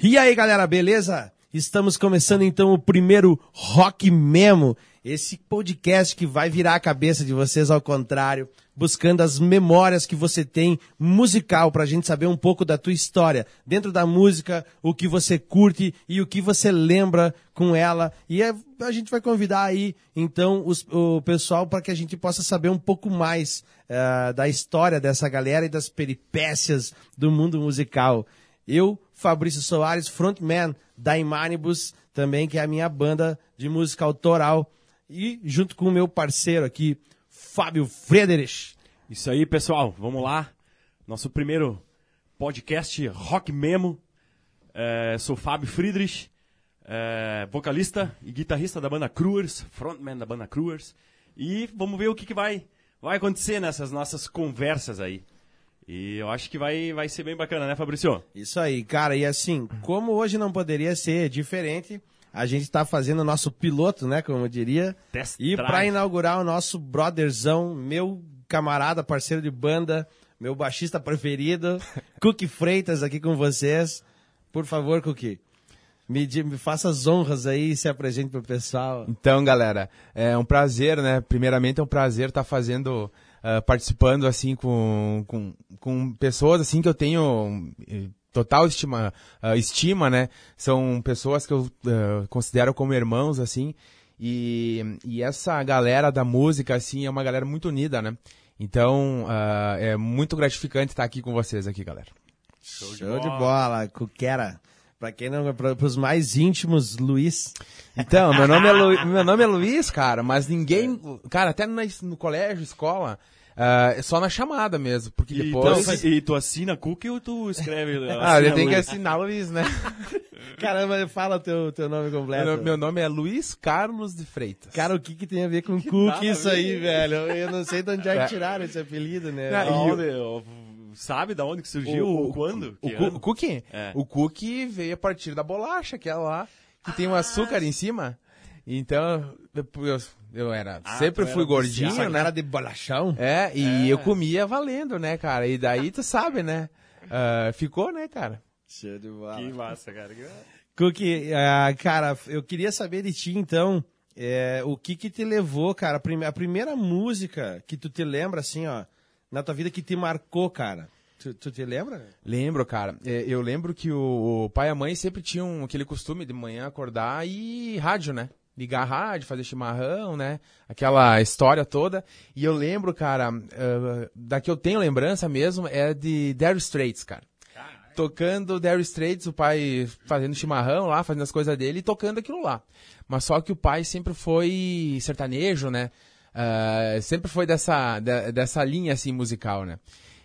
E aí, galera, beleza? Estamos começando então o primeiro Rock Memo, esse podcast que vai virar a cabeça de vocês ao contrário, buscando as memórias que você tem musical pra gente saber um pouco da tua história dentro da música, o que você curte e o que você lembra com ela. E é, a gente vai convidar aí então os, o pessoal para que a gente possa saber um pouco mais uh, da história dessa galera e das peripécias do mundo musical. Eu, Fabrício Soares, frontman da Imanibus, também, que é a minha banda de música autoral. E junto com o meu parceiro aqui, Fábio Frederich. Isso aí, pessoal. Vamos lá. Nosso primeiro podcast Rock Memo. É, sou Fábio Friedrich, é, vocalista e guitarrista da banda Cruers, frontman da banda Cruers. E vamos ver o que, que vai, vai acontecer nessas nossas conversas aí. E eu acho que vai, vai ser bem bacana, né, Fabrício? Isso aí, cara. E assim, como hoje não poderia ser diferente, a gente está fazendo o nosso piloto, né, como eu diria. Test e para inaugurar o nosso brotherzão, meu camarada, parceiro de banda, meu baixista preferido, Cookie Freitas aqui com vocês. Por favor, Cookie. Me, me, faça as honras aí e se apresente pro pessoal. Então, galera, é um prazer, né? Primeiramente é um prazer estar tá fazendo uh, participando assim com, com, com pessoas assim que eu tenho eh, total estima, uh, estima, né? São pessoas que eu uh, considero como irmãos, assim. E, e essa galera da música, assim, é uma galera muito unida, né? Então, uh, é muito gratificante estar aqui com vocês aqui, galera. Show de Show bola, de bola. Pra quem não, pra, pros mais íntimos, Luiz. Então, meu nome é, Lu, meu nome é Luiz, cara, mas ninguém, cara, até no, no colégio, escola, uh, só na chamada mesmo, porque e depois... Então, e tu assina cookie ou tu escreve? ah, ele tem que assinar Luiz, né? Caramba, fala teu, teu nome completo. Meu, meu, nome é Luiz Carlos de Freitas. Cara, o que que tem a ver com que cookie isso aí, velho? Eu não sei de onde é que tiraram esse apelido, né? Não, eu sabe da onde que surgiu? O, o quando? O, o, o cookie? É. O cookie veio a partir da bolacha, aquela lá, que ah, tem um ah, açúcar em cima. Então, eu, eu era, ah, sempre fui era gordinho, né? Era de bolachão? É, e é. eu comia valendo, né, cara? E daí tu sabe, né? Uh, ficou, né, cara? Show de bola. Que massa, cara. Cookie, uh, cara, eu queria saber de ti, então, é, o que que te levou, cara, a, a primeira música que tu te lembra, assim, ó, na tua vida que te marcou, cara? Tu, tu te lembra? Lembro, cara. É, eu lembro que o, pai e a mãe sempre tinham aquele costume de manhã acordar e rádio, né? Ligar a rádio, fazer chimarrão, né? Aquela história toda. E eu lembro, cara, uh, da que eu tenho lembrança mesmo é de Dire Straits, cara. Tocando Dire Straits, o pai fazendo chimarrão lá, fazendo as coisas dele e tocando aquilo lá. Mas só que o pai sempre foi sertanejo, né? Uh, sempre foi dessa, de, dessa linha assim musical, né?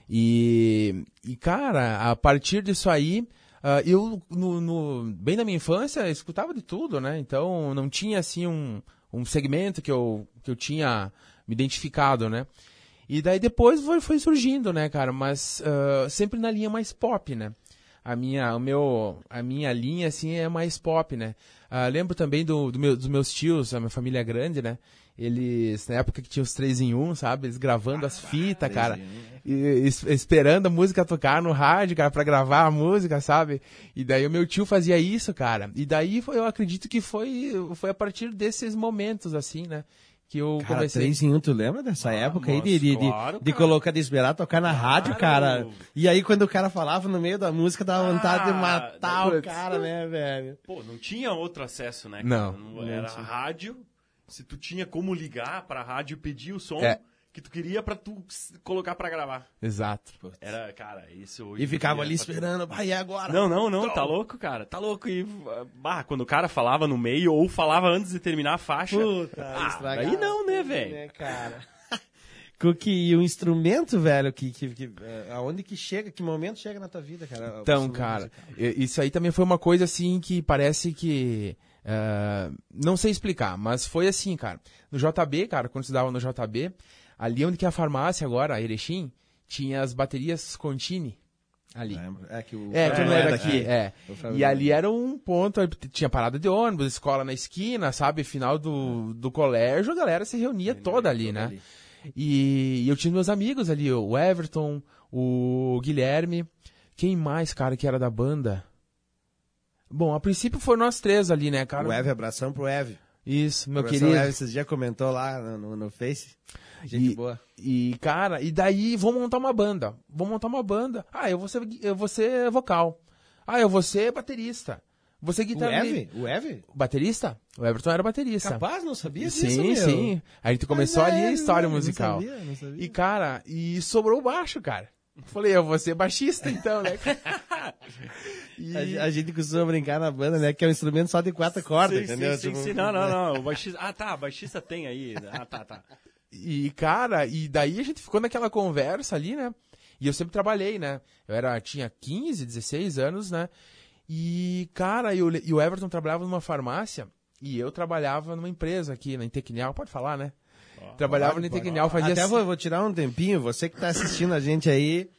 E, e cara, a partir disso aí, uh, eu no, no, bem na minha infância escutava de tudo, né? Então não tinha assim um, um segmento que eu, que eu tinha me identificado, né? E daí depois foi, foi surgindo, né, cara? Mas uh, sempre na linha mais pop, né? A minha, o meu, a minha linha, assim, é mais pop, né? Lembro também do, do meu, dos meus tios, a minha família é grande, né? Eles, na época que tinha os 3 em 1, sabe? Eles gravando ah, as fitas, cara. E, esperando a música tocar no rádio, cara, pra gravar a música, sabe? E daí o meu tio fazia isso, cara. E daí eu acredito que foi, foi a partir desses momentos, assim, né? que eu cara, comecei. 3 em 1, tu lembra dessa ah, época aí de, de, claro, de, de colocar, de esperar tocar na claro. rádio, cara? E aí quando o cara falava no meio da música, dava ah, vontade de matar o cara, né, velho? Pô, não tinha outro acesso, né? Cara? Não. não era não rádio, se tu tinha como ligar pra rádio e pedir o som é. que tu queria pra tu colocar pra gravar. Exato. Era, cara, isso... E ficava ali esperando, vai, é agora? Não, não, não, tá louco, cara, tá louco. E, bah, quando o cara falava no meio ou falava antes de terminar a faixa... Puta, ah, aí não, né, velho? Né, cara... que e o instrumento, velho, que, que, que é, aonde que chega, que momento chega na tua vida, cara? Então, cara, isso aí também foi uma coisa assim que parece que Uh, não sei explicar, mas foi assim, cara. No JB, cara, quando estudava no JB, ali onde que é a farmácia agora, a Erechim, tinha as baterias Contini. Ali. É que o é, que não era daqui, é. E ali era um ponto, tinha parada de ônibus, escola na esquina, sabe? Final do, do colégio, a galera se reunia toda ali, né? Ali. E, e, eu tinha meus amigos ali, o Everton, o Guilherme, quem mais, cara, que era da banda? Bom, a princípio foi nós três ali, né, cara? O Eve, abração pro Eve. Isso, meu Abração, querido. Eve, esses dias comentou lá no, no, no Face. Gente E- boa. E, cara, e daí vamos montar uma banda. Vamos montar uma banda. Ah, eu vou ser, eu vou ser vocal. Ah, eu vou ser baterista. Vou O guitarrista. O Eve? Baterista? O Everton era baterista. Capaz, não sabia disso, Sim, meu. sim. A gente começou Mas ali a história não musical. sabia, não sabia. E, cara, e sobrou o baixo, cara. Falei, eu vou ser baixista então, né? E- A, a gente costuma brincar na banda, né? Que é um instrumento só de quatro cordas, Sim, entendeu? sim, Tipo, sim. Não, não, não. O baixista... Ah, tá. Baixista tem aí. Ah, tá, tá. E, cara, e daí a gente ficou naquela conversa ali, né? E eu sempre trabalhei, né? Eu era, tinha 15, 16 anos, né? E, cara, e o, e o Everton trabalhava numa farmácia e eu trabalhava numa empresa aqui, na Intequinal, pode falar, né? Trabalhava na Intequinal, fazia... Até vou, vou tirar um tempinho, você que tá assistindo a gente aí,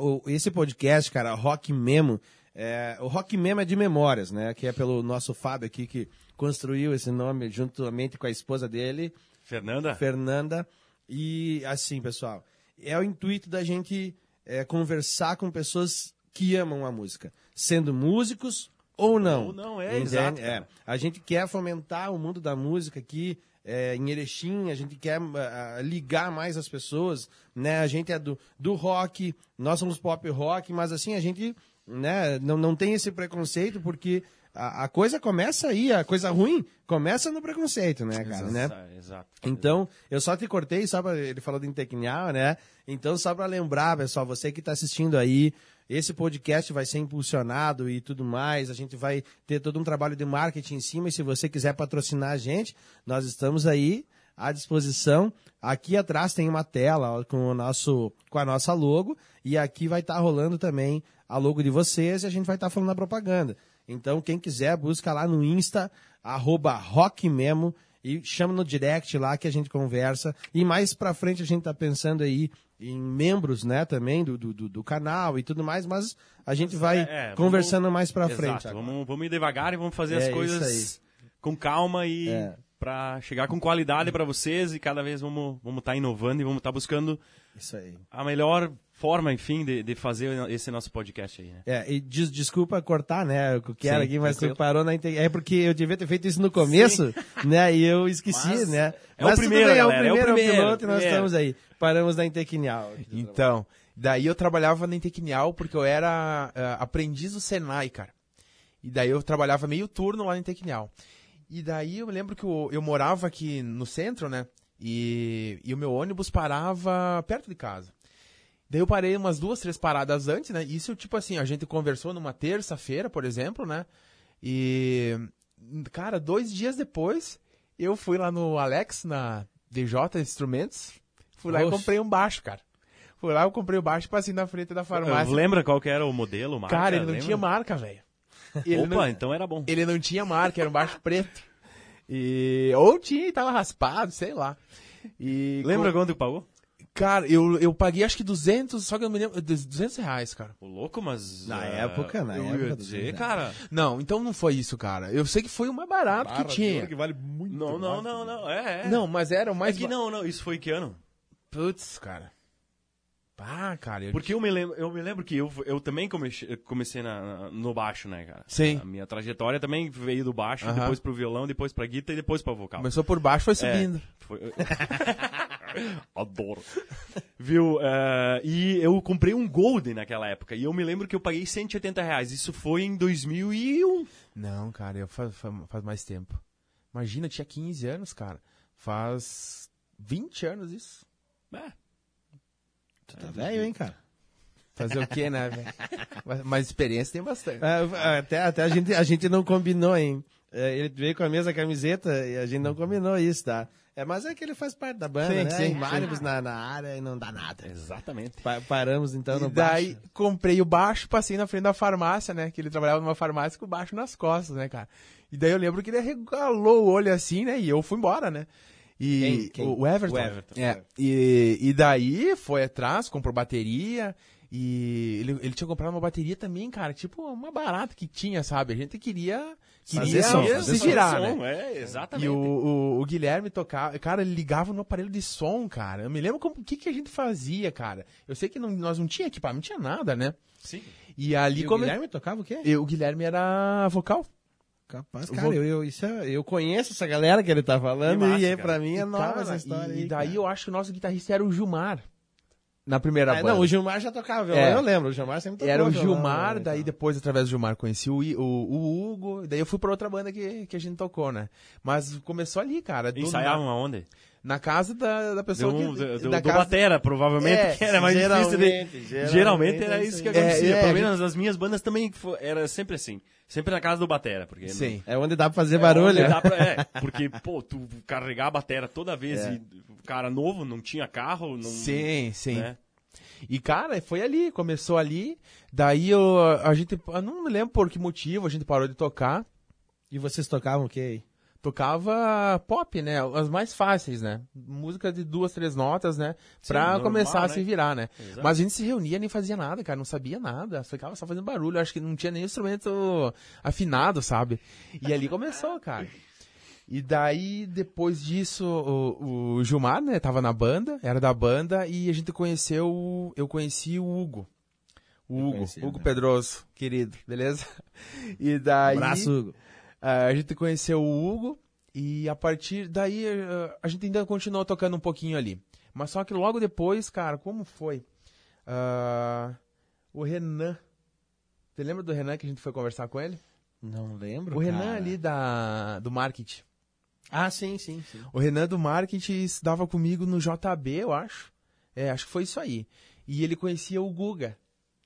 o- esse podcast, cara, Rock Memo, é, o Rock Memo é de memórias, né? Que é pelo nosso Fábio aqui, que construiu esse nome juntamente com a esposa dele, Fernanda? Fernanda. E assim, pessoal, é o intuito da gente é, conversar com pessoas que amam a música, sendo músicos ou não. Ou não, é, Entende? exato, É. A gente quer fomentar o mundo da música aqui é, em Erechim, a gente quer ah, ligar mais as pessoas, né? A gente é do, do rock, nós somos pop rock, mas assim, a gente né, não, não tem esse preconceito porque a, a coisa começa aí, a coisa ruim começa no preconceito, né, cara, né? Exato, Exato. Então, eu só te cortei, só pra, ele falou do Intecnial, né? Então, só para lembrar, pessoal, você que está assistindo aí, esse podcast vai ser impulsionado e tudo mais, a gente vai ter todo um trabalho de marketing em cima, e se você quiser patrocinar a gente, nós estamos aí à disposição. Aqui atrás tem uma tela com, o nosso, com a nossa logo, e aqui vai estar rolando também a logo de vocês, e a gente vai estar falando a propaganda. Então, quem quiser, busca lá no Insta, arroba rockmemo, e chama no direct lá que a gente conversa. E mais pra frente a gente tá pensando aí em membros, né, também do, do, do- canal e tudo mais, mas a gente vai É, é, vamos- conversando mais pra Exato, frente. agora. Vamos, vamos ir devagar e vamos fazer É as coisas com calma e É. pra chegar com qualidade pra vocês e cada vez vamos vamos estar inovando e vamos estar buscando Isso aí. a melhor forma, enfim, de, de fazer esse nosso podcast aí, né? É, e des- desculpa cortar, né, o que era Sim, aqui, mas tu parou na inte- É porque eu devia ter feito isso no começo, né, e eu esqueci, Mas né. é o mas tudo primeiro, bem, é o galera, é o primeiro, é o primeiro, piloto e nós primeiro. estamos aí. Paramos na Intecnial. Então, daí eu trabalhava na Intequinial porque eu era ah, aprendiz do Senai, cara. E daí eu trabalhava meio turno lá na Intequinial. E daí eu lembro que eu, eu morava aqui no centro, né? E, e o meu ônibus parava perto de casa. Daí eu parei umas duas, três paradas antes, né? Isso, tipo assim, a gente conversou numa terça-feira, por exemplo, né? E, cara, dois dias depois, eu fui lá no Alex, na DJ Instrumentos. Fui lá e Oxe. comprei um baixo, cara. Fui lá, eu comprei o baixo, passei na frente da farmácia. Lembra qual que era o modelo, marca? Cara, ele não Lembra? tinha marca, velho. Opa, não- então era bom. ele não tinha marca, era um baixo preto. E ou tinha e tava raspado, sei lá. E Lembra co- quanto tu pagou? Cara, eu, eu paguei acho que 200, só que eu não me lembro, 200 reais, cara. O louco, mas... Na ah, época, na eu época ia dizer, cara... Não, então não foi isso, cara. Eu sei que foi o mais barato que tinha. vale muito. Não, não, não, não, é, é. Não, mas era o é mais... que ba- não, não, isso foi que ano? Putz, cara. Ah, cara. Eu... Porque eu me lembro, eu me lembro que eu, eu também comecei, comecei na, na- no baixo, né, cara? Sim. A minha trajetória também veio do baixo, Aham. depois pro violão, depois pra guitarra e depois pra vocal. Começou por baixo, foi É, subindo. foi- Adoro. Viu? eh, e eu comprei um Golden naquela época. E eu me lembro que eu paguei 180 reais. Isso foi em 2001. Não, cara, eu faz, faz, faz mais tempo. Imagina, tinha 15 anos, cara. Faz 20 anos isso. É, Tu tá velho, hein, cara? Fazer o quê, né, velho? Mas, experiência tem bastante. É, até até a, gente, a gente não combinou, hein? É, ele veio com a mesma camiseta e a gente não combinou isso, tá? É, mas é que ele faz parte da banda, Sim, né? sim, Em sim. Mários na, na área e não dá nada. exatamente. Pa- paramos então no e daí baixo. comprei o baixo, passei na frente da farmácia, né? Que ele trabalhava numa farmácia com o baixo nas costas, né, cara? E daí eu lembro que ele regalou o olho assim, né? E eu fui embora, né? E Quem? Quem? O, o Everton. O Everton. É. E, e daí foi atrás, comprou bateria. E ele, ele tinha comprado uma bateria também, cara. Tipo, uma barata que tinha, sabe? A gente queria, queria som, fazer se som. virar, som, né? É, exatamente. E o, o, o Guilherme tocava. Cara, ele ligava no aparelho de som, cara. Eu me lembro como, o que, que a gente fazia, cara. Eu sei que não- nós não tinha equipamento, não tinha nada, né? Sim. E ali E o come... Guilherme tocava o quê? Eu, o Guilherme era vocal. Capaz, cara, vou- eu, eu, isso é- eu conheço essa galera que ele tá falando massa, e é, cara. pra mim é E, nova cara, essa história E aí, daí cara. eu acho que o nosso guitarrista era o Gilmar. Na primeira Ah, banda. não, o Gilmar já tocava violão, É. eu lembro, o Gilmar sempre tocou Era o Gilmar, né, daí então. depois, através do Gilmar, conheci o, I- o, o Hugo, daí eu fui pra outra banda que, que a gente tocou, né? Mas começou ali, cara. Ensaiavam aonde? Na casa da, da pessoa Do, que... do, do, da do casa- Batera, provavelmente, É, que era mais difícil de... geralmente, Geralmente era é isso que acontecia. É, é, Pelo menos as minhas bandas também era sempre assim. Sempre na casa do Batera. Porque Sim. É onde dá pra fazer É barulho. onde dá pra- é, porque, pô, tu carregar a batera toda vez É. e o cara novo, não tinha carro, não... Sim, sim. né? E, cara, foi ali, começou ali, daí eu, a gente, eu não me lembro por que motivo a gente parou de tocar, E vocês tocavam o quê aí? Tocava pop, né, as mais fáceis, né, música de duas, três notas, né, pra normal, começar a né? se virar, né. Exato. Mas a gente se reunia nem fazia nada, cara, não sabia nada, ficava só fazendo barulho, acho que não tinha nem instrumento afinado, sabe. E ali começou, cara. E daí, depois disso, o, o Gilmar, né, tava na banda, era da banda, e a gente conheceu, eu conheci o Hugo. O Hugo, conheci, Hugo né? Pedroso, querido, beleza? E daí, Abraço, Hugo. Ah, a gente conheceu o Hugo, e a partir daí, ah, a gente ainda continuou tocando um pouquinho ali. Mas só que logo depois, cara, como foi? Ah, o Renan, você lembra do Renan que a gente foi conversar com ele? Não lembro, O Renan cara. ali da, do marketing. Ah, sim, sim, sim. O Renan do marketing estudava comigo no JB, eu acho. É, acho que foi isso aí. E ele conhecia o Guga.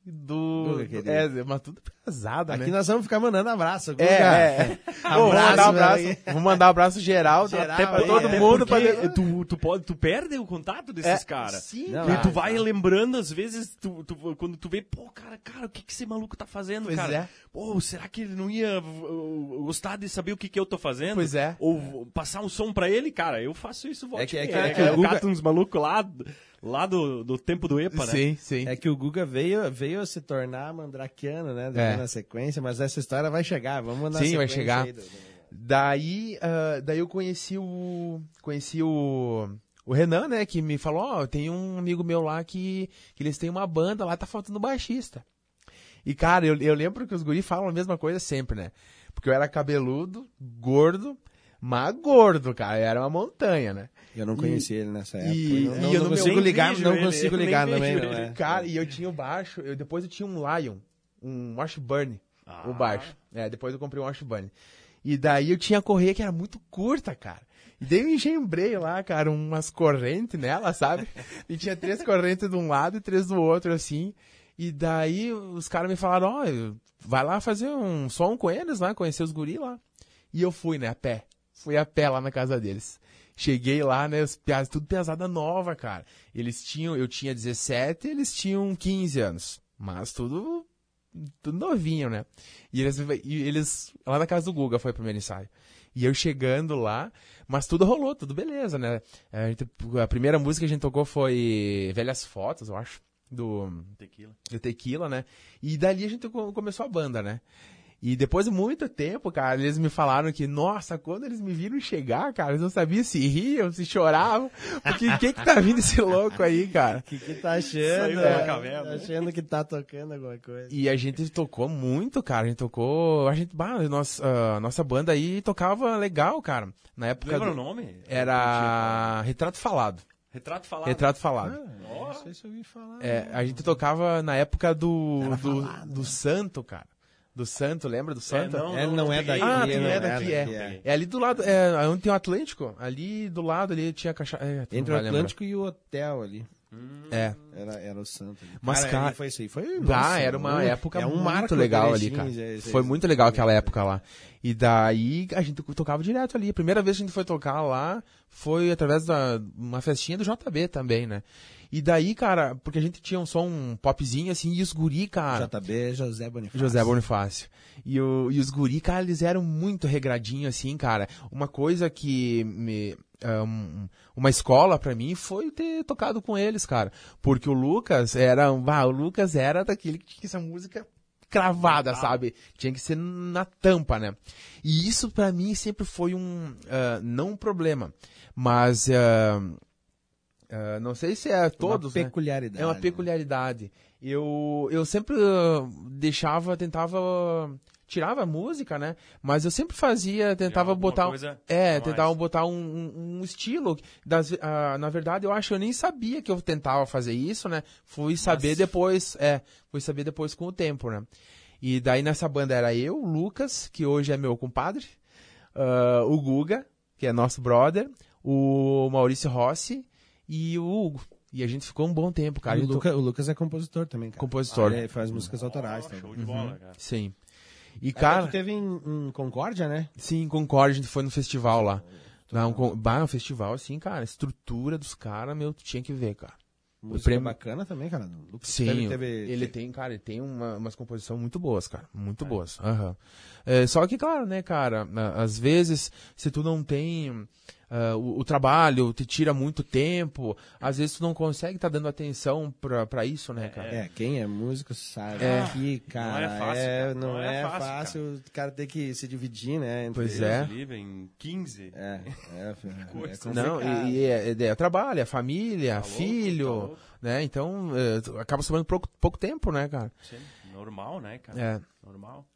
Do. Guga, é, mas tudo pesada, Aqui né? nós vamos ficar mandando abraço. É, é, é. Ô, vou mandar um abraço, vou mandar um abraço geral, Geral até pra aí, todo é. mundo. Pra... tu, tu, pode, tu perde o contato desses É, caras. Sim, Não, E tu vai lembrando, às vezes, tu, tu- quando tu vê, pô, cara, cara, o que, que esse maluco tá fazendo, Pois cara? é. Pô, será que ele não ia uh, gostar de saber o que, que eu tô fazendo? Pois é. Ou passar um som pra ele, cara, eu faço isso volta É que- e é que- é que o Eu cato uns malucos lá, lá do, do tempo do EPA, né? Sim, sim. É que o Guga veio, veio se tornar mandraquiano, né? É. na sequência, mas essa história vai chegar. Vamos mandar Sim, vai chegar. do- Daí, ah, daí eu conheci o. Conheci o. O Renan, né, que me falou, ó, tem um amigo meu lá que, que eles têm uma banda lá, tá faltando baixista. E, cara, eu, eu lembro que os guri falam a mesma coisa sempre, né? Porque eu era cabeludo, gordo, mas gordo, cara, era uma montanha, né? Eu não conheci ele nessa época. e- não, e não, eu não consigo ligar, não consigo eu ligar também. Cara, e eu tinha o baixo, eu, depois eu tinha um Lion, um Washburn, Ah. o baixo. É, depois eu comprei um Washburn. E daí eu tinha a correia que era muito curta, cara. E daí eu engembrei lá, cara, umas correntes nela, sabe? E tinha três correntes de um lado e três do outro, assim. E daí os caras me falaram, ó, vai lá fazer um som com eles lá, conhecer os guri lá. E eu fui, né, a pé. Fui a pé lá na casa deles. Cheguei lá, né, os tudo pesada nova, cara. Eles tinham, eu tinha 17, eles tinham 15 anos. Mas tudo, tudo novinho, né? E eles, e eles, lá na casa do Guga foi o primeiro ensaio. E eu chegando lá, mas tudo rolou, tudo beleza, né? A, gente- a primeira música que a gente tocou foi Velhas Fotos, eu acho, do, Tequila. do Tequila, né? E dali a gente co- começou a banda, né? E depois de muito tempo, cara, eles me falaram que, nossa, quando eles me viram chegar, cara, eles não sabiam se riam, se choravam. Porque o que que tá vindo esse louco aí, cara? O que, que tá achando? Saiu da caverna, Tá né? achando que tá tocando alguma coisa. E a gente tocou muito, cara. A gente tocou. A gente, bah, nossa, ah, nossa banda aí tocava legal, cara. Na época. Lembra do- o nome? Era Retrato Falado. Retrato falado. Retrato Falado. Não sei se eu ouvi falar. É, a gente tocava na época do. Era Do, falado, do né? Santo, cara. Do Santo, lembra do Santo? não, Ele não é peguei. daqui. Ah, ele não é daqui, é. É ali do lado, é, onde tem o Atlântico, ali do lado ali tinha. É, não Entre o vai lembrar. Atlântico e o hotel ali. É. Era, era o Santo. ali. Mas, cara- ali foi isso aí. Foi, Ah, nossa, era uma um- época é um muito legal ali, cara. Foi muito legal aquela época lá. E daí a gente tocava direto ali. A primeira vez que a gente foi tocar lá foi através da uma festinha do JB também, né? E daí, cara, porque a gente tinha um som um popzinho assim, e os guri, cara. JB José Bonifácio. José Bonifácio. E, o, e os guri, cara, eles eram muito regradinhos, assim, cara. Uma coisa que me. ah, um- uma escola pra mim foi ter tocado com eles, cara. Porque o Lucas era. Ah, o Lucas era daquele que tinha essa música cravada, sabe? Tinha que ser na tampa, né? E isso pra mim sempre foi um. ah, não um problema, mas. ah, Ah, não sei se é todos, uma né? peculiaridade. É uma né? peculiaridade. Eu, eu sempre ah, deixava, tentava, tirava a música, né? Mas eu sempre fazia, tentava botar, coisa é, mais. tentava botar um, um- um estilo. Das, ah, na verdade, eu acho que eu nem sabia que eu tentava fazer isso, né? Fui saber depois, é, fui saber depois com o tempo, né? E daí nessa banda era eu, o Lucas, que hoje é meu compadre, ah, o Guga, que é nosso brother, o Maurício Rossi e o Hugo. E a gente ficou um bom tempo, cara. E o, Então- Lucas, o Lucas é compositor também, cara. Compositor. Ele faz músicas autorais Ó, também. show de bola, cara. Sim. E, Cara, cara, teve em, em Concórdia, né? sim, em Concórdia, a gente foi no festival lá. Não, um, bah, um festival, assim, cara, a estrutura dos caras, meu, tu tinha que ver, cara. Música prêmio- bacana também, cara. O Lucas Sim, teve, teve- ele tem, cara, ele tem uma, umas composições muito boas, cara. Muito boas. Aham. É, só que, claro, né, cara, às vezes, se tu não tem ah, o, o trabalho, te tira muito tempo, às vezes tu não consegue estar dando atenção pra, pra isso, né, cara? É, quem é músico sabe É. que, cara, Não é fácil, é- cara. não, Não é, é fácil, fácil, o cara ter que se dividir, né? entre- Pois é. Livre, em 15. É, é, é, é Não, e, e é, é trabalho, é família, Tá louco, filho, tá louco. né? Então, é, tu acaba sobrando pouco, pouco tempo, né, cara? Sim, Normal, né, cara? É. Normal.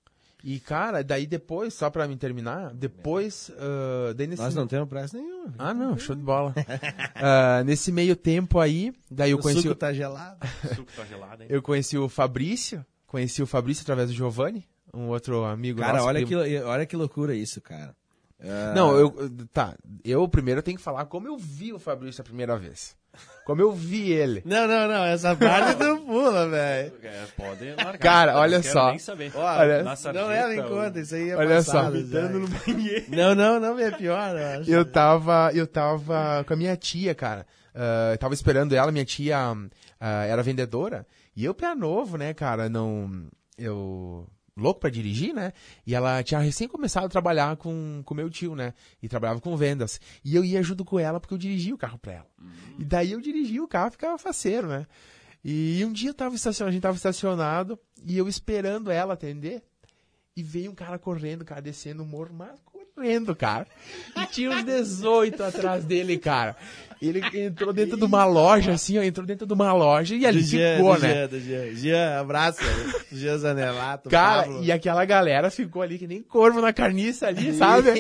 E, cara, daí depois, só pra me terminar, depois, ah, daí nesse... Nós não temos pressa nenhuma. Ah, não, show de bola. Ah, nesse meio tempo aí, daí eu o conheci, suco o- tá gelado. O suco tá gelado, hein? eu conheci o Fabrício, conheci o Fabrício através do Giovanni, um outro amigo Cara, nosso. olha primo. que, olha que loucura isso, cara. Ah, Não, eu, tá, eu primeiro tenho que falar como eu vi o Fabrício a primeira vez. Como eu vi ele. Não, não, não, essa parte tu pula, velho. É, pode largar. Cara, Não olha quero só. Nem saber. Olha, Não leva em conta, isso aí é Olha só, passado. Vomitando no já. banheiro. Não, não, não é pior, eu acho. Eu tava, eu tava com a minha tia, cara. Eu tava esperando ela, minha tia ah, era vendedora. E eu, pé novo, né, cara, não. Eu. Louco pra dirigir, né? E ela tinha recém começado a trabalhar com o meu tio, né? E trabalhava com vendas. E eu ia junto com ela porque eu dirigia o carro pra ela. E daí eu dirigia o carro ficava faceiro, né? E um dia eu tava estacionado, a gente tava estacionado e eu esperando ela atender. E veio um cara correndo, cara, descendo o morro, mas correndo, cara. E tinha uns 18 atrás dele, cara. Ele entrou dentro de uma loja, assim, ó, entrou dentro de uma loja e ali Do Jean, ficou, do né? Jean, do Jean. Jean, abraço. Jean Zanelato. Cara, Pablo. e aquela galera ficou ali que nem corvo na carniça ali, sabe?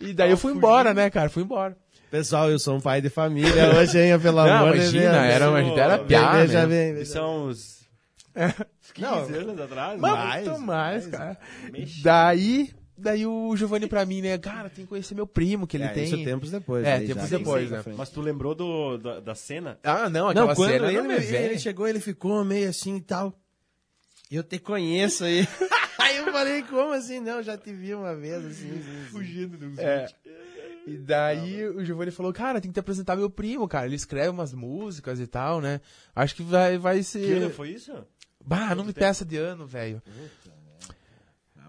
E daí eu fui embora, né, cara? Fui embora. Pessoal, eu sou um pai de família hoje, hein, pelo Não, amor de imagina, Deus. era, uma- era Vem, piá, Veja né? bem, veja Isso é uns 15 Não, anos atrás, Mas mais. muito mais, cara. Mexe. Daí, daí o Giovanni pra mim, né, cara, tem que conhecer meu primo, que ele É, tem... isso tempos depois. É, aí tempos já. depois, Sim, sim, né? Mas tu lembrou do, da, da cena? Ah, não, aquela Não, quando cena ele, não me ele, vem. chegou, ele ficou meio assim e tal. Eu te conheço aí. aí eu falei, como assim? Não, já te vi uma vez, assim. assim, assim. Fugindo do É. E daí o Giovanni falou, cara, tem que te apresentar meu primo, cara. Ele escreve umas músicas e tal, né? Acho que vai, vai ser. Que ano foi isso? Bah, não me peça de ano, velho. Ah,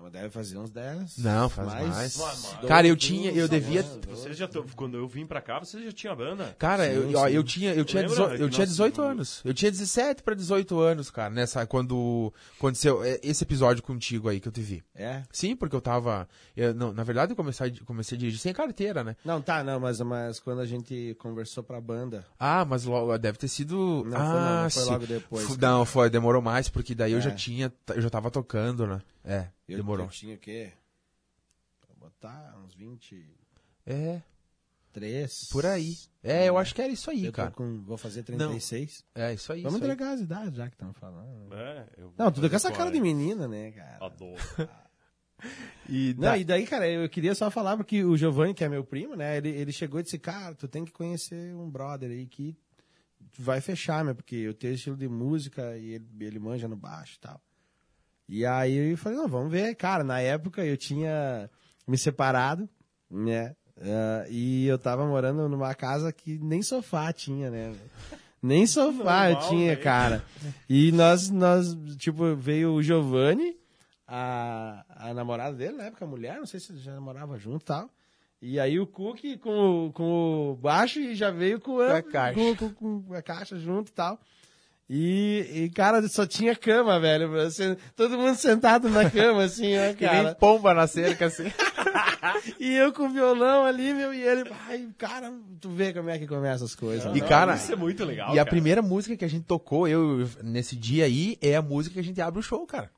mas deve fazer uns 10. Não, faz mais. mais. Cara, eu tinha, eu devia. Vocês já tão- quando eu vim pra cá, vocês já tinham banda? Cara, eu, Sim, ó, sim. eu tinha, eu tinha, Lembra 18, eu tinha nós- 18 anos. Eu tinha 17 pra 18 anos, cara, nessa quando aconteceu é, esse episódio contigo aí que eu te vi. É? Sim, porque eu tava, eu, não, na verdade eu comecei, a- comecei a dirigir sem carteira, né? Não, tá, não, mas, mas quando a gente conversou pra banda. Ah, mas logo deve ter sido. Não, ah, foi, não, não foi sim. logo depois. Cara. Não, foi, demorou mais, porque daí eu já É. tinha, eu já tava tocando, né? É, Eu, demorou. Eu tinha o quê? Pra botar uns 23. É, por aí. É, eu acho que era isso aí, Eu tô cara. com, vou fazer 36. É, isso aí. Vamos isso aí. entregar as idades já que estamos falando. É, eu Não, tudo com essa cara de menina, né, cara? Adoro. E Não, da- e daí, cara, eu queria só falar porque o Giovanni, que é meu primo, né, ele, ele chegou e disse, cara, tu tem que conhecer um brother aí que vai fechar, meu, porque eu tenho estilo de música e ele, ele manja no baixo e tal. E aí eu falei, não, vamos ver. Cara, na época eu tinha me separado, né, ah, e eu tava morando numa casa que nem sofá tinha, né, nem sofá eu Normal, tinha, velho. cara. E nós, nós, tipo, veio o Giovanni, a, a namorada dele, na época, a mulher, não sei se já namorava junto e tal. E aí o Cook com, o- com o baixo e já veio com a, Com a caixa. Com, com- com a caixa junto e tal. E, e, cara, só tinha cama, velho. Você- todo mundo sentado na cama, assim, ó, Que nem cara. pomba na cerca, assim. E eu com o violão ali, meu, e ele, ai, cara, tu vê como é que começa as coisas. E, né? cara, Isso é muito legal, E a cara. primeira música que a gente tocou, eu, nesse dia aí, é a música que a gente abre o show, cara.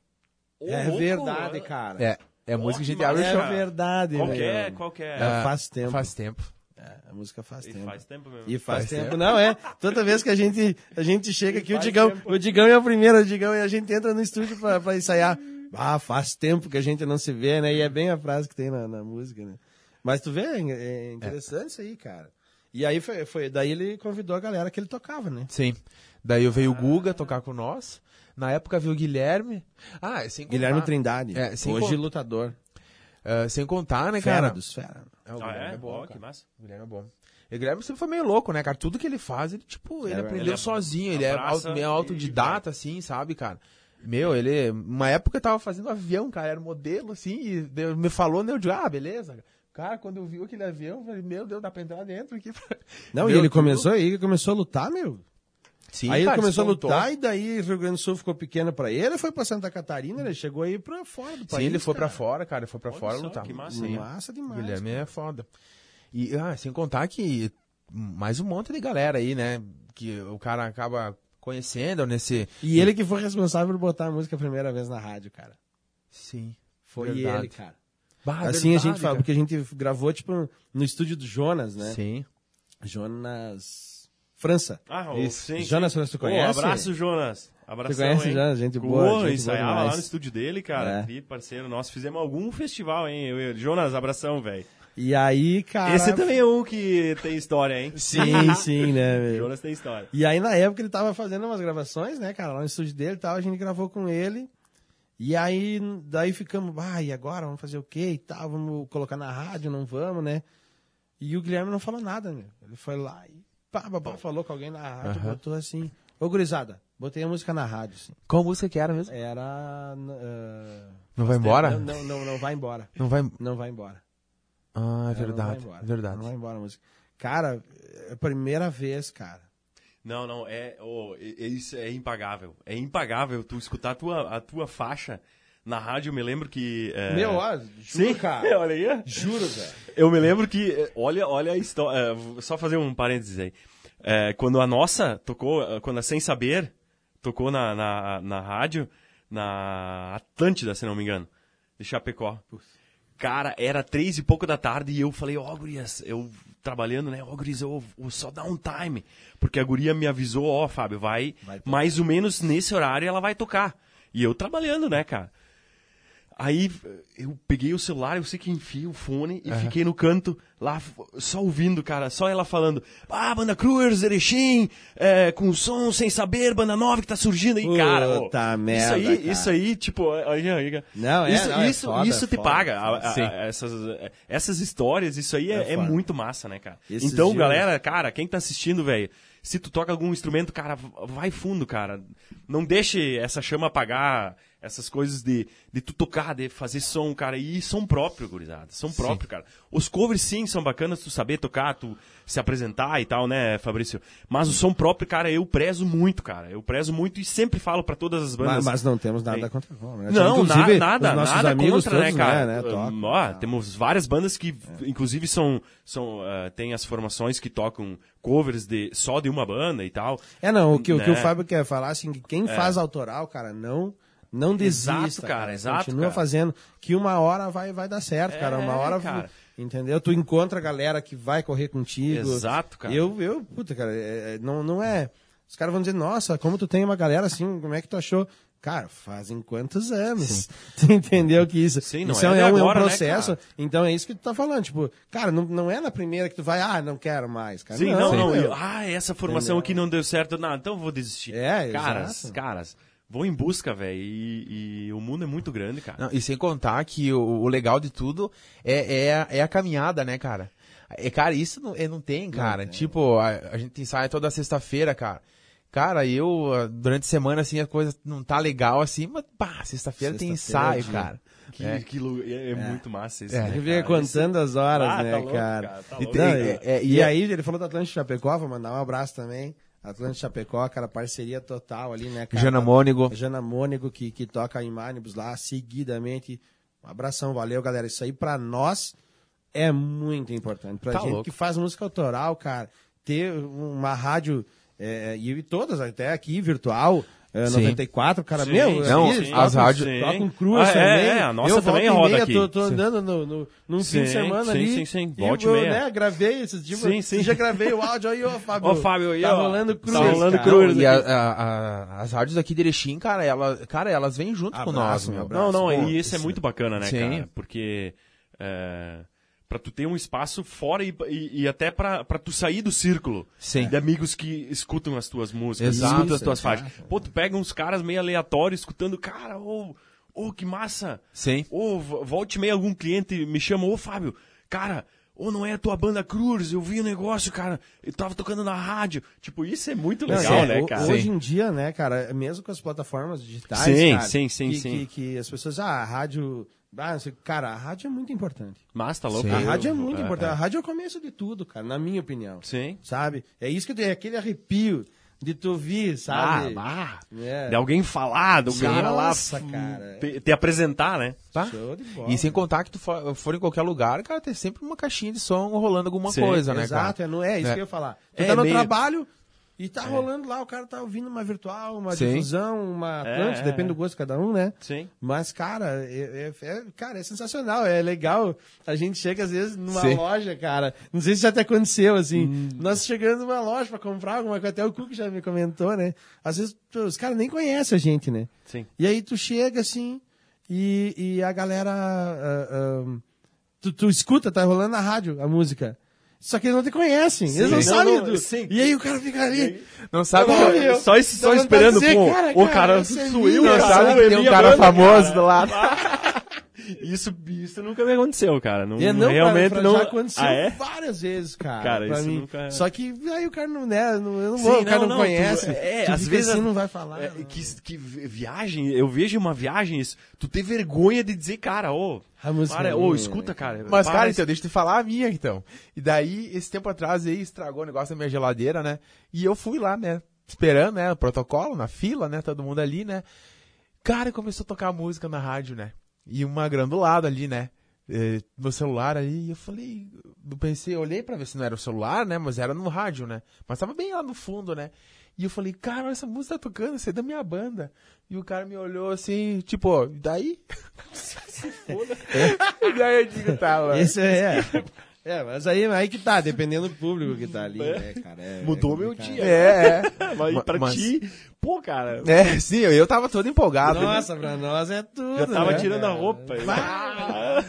Ô, É louco, verdade, cara. É, é a música que a gente abre o É show. massa. verdade, Qual que velho. é? Qual que é? É, faz tempo. Faz tempo. É, a música faz E tempo. faz tempo mesmo. E faz, Faz tempo. tempo. Não, é. Toda vez que a gente, a gente chega aqui, o Digão, tempo. o Digão é o primeiro, o Digão, e a gente entra no estúdio pra, pra ensaiar. Ah, faz tempo que a gente não se vê, né? E é bem a frase que tem na, na música, né? Mas tu vê, é é interessante isso aí, cara. E aí foi, foi, daí ele convidou a galera que ele tocava, né? Sim. Daí eu veio o Guga tocar com nós. Na época veio o Guilherme. Ah, sem contar. Guilherme Trindade, É, sem hoje con- lutador. Ah, sem contar, né, Fera cara? dos fera. É, o Ah, Guilherme é? é bom, cara. que massa. O Guilherme é bom. E o Guilherme sempre foi meio louco, né, cara? Tudo que ele faz, ele, tipo, ele É, aprendeu ele sozinho. Ele é abraça meio e autodidata, assim, sabe, cara? Meu, ele... Uma época eu tava fazendo avião, cara, era modelo, assim, e Deus me falou, né, eu digo, ah, beleza. Cara, quando eu vi aquele avião, eu falei, meu Deus, dá pra entrar dentro aqui. Não, Meu, e ele tudo- começou aí, ele começou a lutar, meu. Sim, aí ele cara, começou a lutar e daí Rio Grande do Sul ficou pequeno pra ele, ele foi pra Santa Catarina, ele chegou aí pra fora do país. Sim, ele foi pra cara. fora, cara, ele foi pra Olha fora só, lutar. que massa, Sim. Massa O demais. Guilherme é foda. E, ah, sem contar que mais um monte de galera aí, né? Que o cara acaba conhecendo nesse. E ele que foi responsável por botar a música a primeira vez na rádio, cara. Sim. Foi Verdade. ele, cara. Bah, assim a verdade, gente fala, cara. porque a gente gravou, tipo, no estúdio do Jonas, né? Sim. Jonas França. Ah, o- Isso. sim, Jonas. França, tu conhece? abraço, Jonas. Abração, Tu conhece hein? Jonas? Gente Pô, boa, gente boa ensaiava demais. lá no estúdio dele, cara. É. Parceiro nosso. Fizemos algum festival, hein? Eu, eu- Jonas, abração, velho. E aí, cara... Esse também é um que tem história, hein? Sim, sim, né, meu? Jonas tem história. E aí, na época, ele tava fazendo umas gravações, né, cara, lá no estúdio dele e tal, a gente gravou com ele. E aí, daí ficamos, ah, e agora? Vamos fazer o quê e tal? Vamos colocar na rádio, não vamos, né? E o Guilherme não falou nada, meu. Ele foi lá e pá, pá, falou com alguém na rádio, botou assim, ô gurizada, botei a música na rádio, assim. Qual música que era mesmo? Era... ah, Não vai embora? Não, não, não, não vai embora. Não vai. Não vai embora. Ah, é Ela não vai verdade. embora. Verdade. Não vai embora a música. Cara, é a primeira vez, cara. Não, não, é, e- e isso é impagável. É impagável tu escutar a tua, a tua faixa na rádio. Eu me lembro que. é, Meu, ó, juro, Sim, cara. olha aí. Juro, velho. Eu me lembro que, eh, olha, olha a história, vou só fazer um parênteses aí. Eh, quando a nossa tocou, eh, quando a Sem Saber tocou na, na, na rádio, na Atlântida, se não me engano, de Chapecó. Cara, era três e pouco da tarde e eu falei, ó, gurias, eu trabalhando, né, ó, gurias, eu vou só dar um time. Porque a guria me avisou, ó, Fábio, vai, Vai mais ou menos nesse horário ela vai tocar. E eu trabalhando, né, cara. Aí eu peguei o celular, eu sei que enfiei o fone e fiquei no canto lá, só ouvindo, cara, só ela falando, ah, banda Cruers, Erechim, é, com som sem saber, banda nova que tá surgindo aí, cara. Puta ó, merda, Isso aí, cara. isso aí, tipo, aí, aí, Não, é, isso, não, é isso, foda, isso te foda, paga. é a- a- Sim. essas, essas histórias, isso aí é, É é foda. muito massa, né, cara? Esses então, dias- galera, cara, quem tá assistindo, velho, se tu toca algum instrumento, cara, vai fundo, cara. Não deixe essa chama apagar essas coisas de, de tu tocar, de fazer som, cara. E som próprio, gurizada. Som próprio, cara. Os covers, sim, são bacanas tu saber tocar, tu se apresentar e tal, né, Fabrício? Mas o som próprio, cara, eu prezo muito, cara. Eu prezo muito e sempre falo pra todas as bandas. Mas, mas não temos nada contra a né? Não, Inclusive, nada, nada amigos contra, né, todos, cara? Né, Uh, tocam. ó, temos várias bandas que, inclusive, são, são uh, tem as formações que tocam covers de só de uma banda e tal. É, não, o que, o que o Né? É. Fábio quer falar, assim, que quem faz autoral, cara, não, não desista. Exato, cara, exato, Continua cara. fazendo, que uma hora vai, vai dar certo, É, cara. Uma hora, cara. entendeu? Tu encontra a galera que vai correr contigo. Exato, cara. Eu, eu puta, cara, é- é- não, não é... Os caras vão dizer, nossa, como tu tem uma galera assim, como é que tu achou? Cara, fazem quantos anos? Tu entendeu que isso, Sim, não isso é é, um, é um agora, né, processo. cara? então é isso que tu tá falando. Tipo, cara, não, não é na primeira que tu vai, ah, não quero mais, cara. Sim, não, não. meu. eu- ah, essa formação aqui não deu certo. Não, então eu vou desistir. É, caras, exato. caras, vou em busca, velho. E, e o mundo é muito grande, cara. Não, e sem contar que o, o legal de tudo é, é, a- é a caminhada, né, cara? É, cara, isso não, é, não tem, cara. Tipo, a, a gente ensaia toda sexta-feira, cara. Cara, eu, ah, durante a semana, assim, a coisa não tá legal, assim, mas, pá, sexta-feira tem Sexta-feira é ensaio, dia. cara. Que, É. que lu- é, é muito massa isso. É. né, fica contando as horas, Ah, né, tá louco, cara? cara, tá E, tem- É, é, e e é- aí, ele falou do Atlântico Chapecó, vou mandar um abraço também. Atlântico Chapecó, cara, parceria total ali, né, cara? Jana Mônigo. Jana Mônigo, que, que toca em Manibus lá seguidamente. Um abração, valeu, galera. Isso aí pra nós é muito importante. Pra Tá gente louco. que faz música autoral, cara, ter uma rádio, é, e todas, até aqui, virtual, é, Sim. 94, cara, Sim, meu, sim, Não, sim. as rádios- Sim. Tocam cruz Ah, é, também. é, a nossa eu, também roda meia, aqui. Tô, tô andando no, no, num fim de Sim, semana sim, ali. sim, sim. E Volte eu, meia. né, gravei esses dias. Sim, sim. Já gravei o áudio aí, ô Fábio. Ó, Fábio, aí, Tá ó. rolando Tá cruz. rolando cara. cruz. E a- a- a- as rádios aqui de Erechim, cara, ela, cara, elas vêm junto com Abraço, nós, meu. meu Não, não, Bom, e isso é muito bacana, né, Sim. cara? Porque é, pra tu ter um espaço fora e, e, e até pra, pra tu sair do círculo Sim. de amigos que escutam as tuas músicas, Exato, escutam as tuas faixas. Pô, tu pega uns caras meio aleatórios escutando, cara, ô, ô, que massa! Sim. Ô, vo- volte meia algum cliente me chama, ô Fábio, cara, ô, não é a tua banda Cruz, eu vi o negócio, cara, eu tava tocando na rádio. Tipo, isso é muito legal, é, né, cara? Hoje em dia, né, cara, mesmo com as plataformas digitais, Sim, cara, sim, sim, que, sim. Que, que as pessoas, ah, a rádio... Ah, cara, a rádio é muito importante. Mas tá louco. Sim. A rádio é muito é, importante. é. A rádio é o começo de tudo, cara, na minha opinião. Sim. Sabe? É isso que eu tenho, é aquele arrepio de tu ouvir, Ah, sabe? ah, É. de alguém falar, do Sim. cara lá Nossa, cara. Te, te apresentar, né? Tá? Show de bola. E sem contar que tu for, for em qualquer lugar, cara, tem sempre uma caixinha de som rolando alguma Sim, coisa, né, Exato, cara? é, não é isso É. que eu ia falar. Tu É tá no meio- trabalho e tá rolando lá, o cara tá ouvindo uma virtual, uma Sim. difusão, uma É, Atlântica, é, depende é. do gosto de cada um, né? Sim. Mas, cara, é, é- é- cara, é sensacional, é legal. A gente chega, às vezes, numa Sim. loja, cara. Não sei se já até aconteceu, assim. Hum. Nós chegando numa loja pra comprar alguma coisa, até o Cook já me comentou, né? Às vezes, os caras nem conhecem a gente, né? Sim. E aí tu chega, assim, e, e a galera. ah, ah, tu, tu escuta, tá rolando na rádio a música. Só que eles não te conhecem, eles não, Não, sabem. não, do- sim. E aí o cara fica ali. Não sabe, meu. Só, só esperando, dizer, pô, cara, o cara, cara é minha, não sabe que tem um cara famoso do lado. Isso, isso nunca me aconteceu, cara. Não, É, não, realmente cara, não. já aconteceu ah, é? várias vezes, cara. Cara, isso mim. nunca- Só que aí o cara não, né, não, eu não Sim, vou, o cara não, não, conhece. tu- é, Tu às vezes- assim, não vai falar. É, não. que, que vi- viagem, eu vejo uma viagem, isso, tu ter vergonha de dizer, cara, ô, para, é ô, minha, escuta, né? cara. Mas, para cara, então, deixa eu te falar a minha, então. E daí, esse tempo atrás aí, estragou o negócio da minha geladeira, né? E eu fui lá, né? Esperando, né? O protocolo, na fila, né? Todo mundo ali, né? Cara, começou a tocar música na rádio, né? E uma granulada ali, né? Eh, no celular aí, e eu falei, eu pensei, eu olhei pra ver se não era o celular, né? Mas era no rádio, né? Mas tava bem lá no fundo, né? E eu falei, cara, essa música tá tocando, isso é da minha banda. E o cara me olhou assim, tipo, ó, daí? Se foda. E daí eu digo, tá, mano. Esse é. É, mas aí, aí que tá, dependendo do público que tá ali, né, cara? É, Mudou é meu dia. É, Mas Ma- pra mas- ti, pô, cara, é, sim, eu, eu tava todo empolgado. Nossa, pra nós é tudo. já tava né, tirando a cara? roupa. Vai.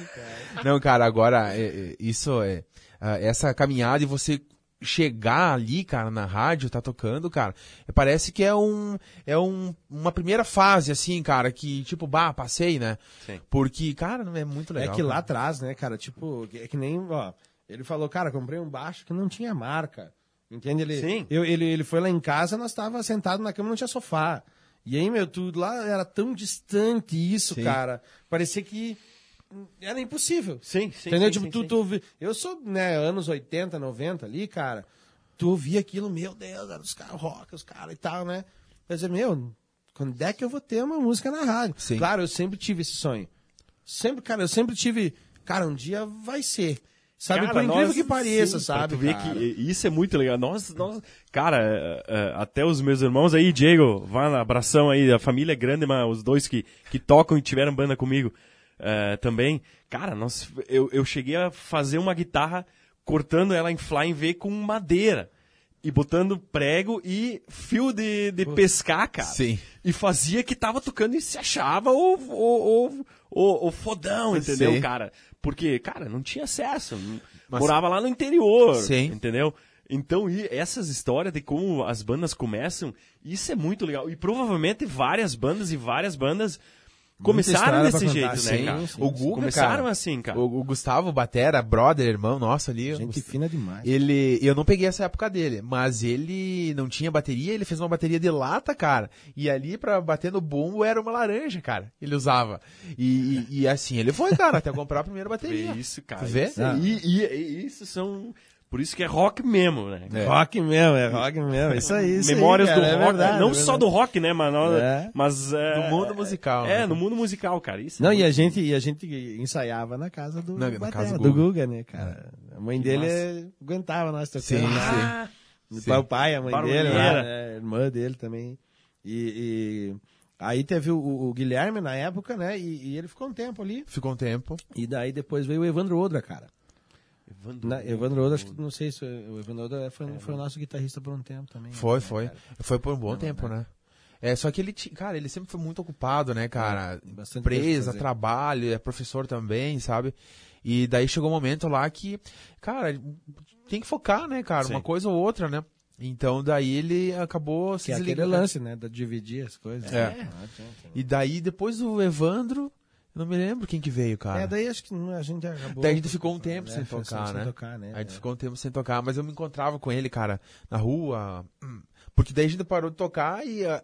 Não, cara, agora, é, é, isso é. ah, essa caminhada e você chegar ali, cara, na rádio, tá tocando, cara, parece que é um. É um, uma primeira fase, assim, cara, que, tipo, bah, passei, né? Sim. Porque, cara, não é muito legal. é que lá cara. atrás, né, cara, tipo, é que nem, ó, ele falou, cara, comprei um baixo que não tinha marca. Entende? Ele, Sim. Eu, ele, ele foi lá em casa, nós tava sentado na cama, não tinha sofá. E aí, meu, tudo lá era tão distante isso, Sim. cara. Parecia que era impossível. Sim, sim. Entendeu? sim, tipo, sim, tu, sim. tu Eu sou, né, anos 80, 90 ali, cara. Tu ouvia aquilo, meu Deus, era os caras rock, os caras e tal, né? Eu dizia, meu, quando é que eu vou ter uma música na rádio? Sim. Claro, eu sempre tive esse sonho. Sempre, cara, eu sempre tive. Cara, um dia vai ser. Sabe, Cara, por incrível nós- que pareça, sim, sabe? Tu vê cara? que isso é muito legal. Nós, nós, cara, é, é, até os meus irmãos aí, Diego, vai lá, abração aí, a família é grande, mas os dois que, que tocam e tiveram banda comigo é, também. Cara, nós, eu, eu cheguei a fazer uma guitarra cortando ela em fly em V com madeira. E botando prego e fio de, de pescar, cara. Sim. E fazia que tava tocando e se achava o, o, o, o, fodão, entendeu, Sim. cara? Porque, cara, não tinha acesso. Mas- Morava lá no interior, Sim. entendeu? Então, e essas histórias de como as bandas começam, isso é muito legal. E provavelmente várias bandas e várias bandas começaram desse jeito, né, sim, cara? sim. O Guga, começaram cara, assim, cara. O, o Gustavo Batera, brother, irmão nosso ali. Gente Gust- fina demais. Ele, eu não peguei essa época dele, mas ele não tinha bateria, ele fez uma bateria de lata, cara. E ali pra bater no bumbo era uma laranja, cara. Ele usava. E, e, e assim ele foi, cara, até comprar a primeira bateria. Isso, cara. Tu vê? Isso, e, e- e isso são Por isso que é rock mesmo, né? Rock mesmo, é rock mesmo. Isso aí, isso aí, Memórias cara, do é rock. verdade, não é só do rock, né? Mas, É. mas é, No mundo musical, É, né? no mundo musical, cara. Isso é Não, e a gente, e a gente ensaiava na casa do, Na- na casa do do Guga. Né, cara? A mãe dele massa. é- aguentava nós tocando. Sim? Ah, O pai- O pai, a mãe dele, Barulheira. né? a irmã dele também. E, e aí teve o, o Guilherme na época, né? E, e ele ficou um tempo ali. Ficou um tempo. E daí depois veio o Evandro Odra, cara. Evandro, Na, Evandro Odra, acho que não sei se o Evandro Odra foi, foi o nosso guitarrista por um tempo também. Foi, né, foi. cara? Foi por um bom tempo, né? É, só que ele, cara, ele sempre foi muito ocupado, né, cara? É, bastante pra Empresa, fazer. trabalho, é professor também, sabe? E daí chegou um momento lá que, cara, tem que focar, né, cara? Sim. Uma coisa ou outra, né? Então daí ele acabou se Que é aquele desligando. lance, né? Da dividir as coisas. É. Ah, tinha, tinha. E daí depois o Evandro, eu não me lembro quem que veio, cara. É, daí acho que a gente acabou. Daí a gente ficou um tempo É, sem tocar, sem né? tocar, né? A gente É. ficou um tempo sem tocar, mas eu me encontrava com ele, cara, na rua. Porque daí a gente parou de tocar e ah,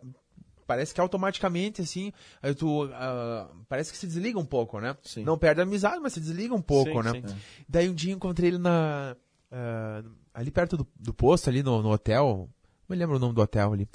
parece que automaticamente, assim, aí tu. ah, parece que se desliga um pouco, né? Sim. Não perde a amizade, mas se desliga um pouco, Sim, né? sim. Daí um dia eu encontrei ele na. ah, ali perto do, do posto, ali no, no hotel. Não me lembro o nome do hotel ali.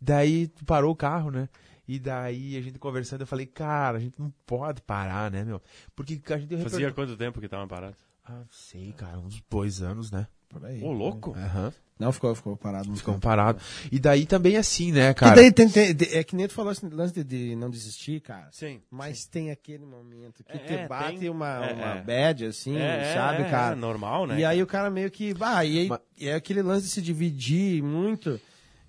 Daí parou o carro, né? E daí a gente conversando, eu falei, cara, a gente não pode parar, né, meu? Porque a gente Fazia quanto tempo que tava parado? Ah, sei, cara, uns dois anos, né? Por aí. Ô, louco. Aham. Não, ficou, ficou parado. muito Ficou tempo. parado. E daí também assim, né, cara? daí tem, tem- de- é que nem tu falou esse lance de, de não desistir, cara. Sim. Mas tem aquele momento que É, te bate tem- uma, é, uma é. bad, assim, É, sabe, é, cara? É normal, né? E aí o cara meio que. Ah, e aí Mas- é aquele lance de se dividir muito.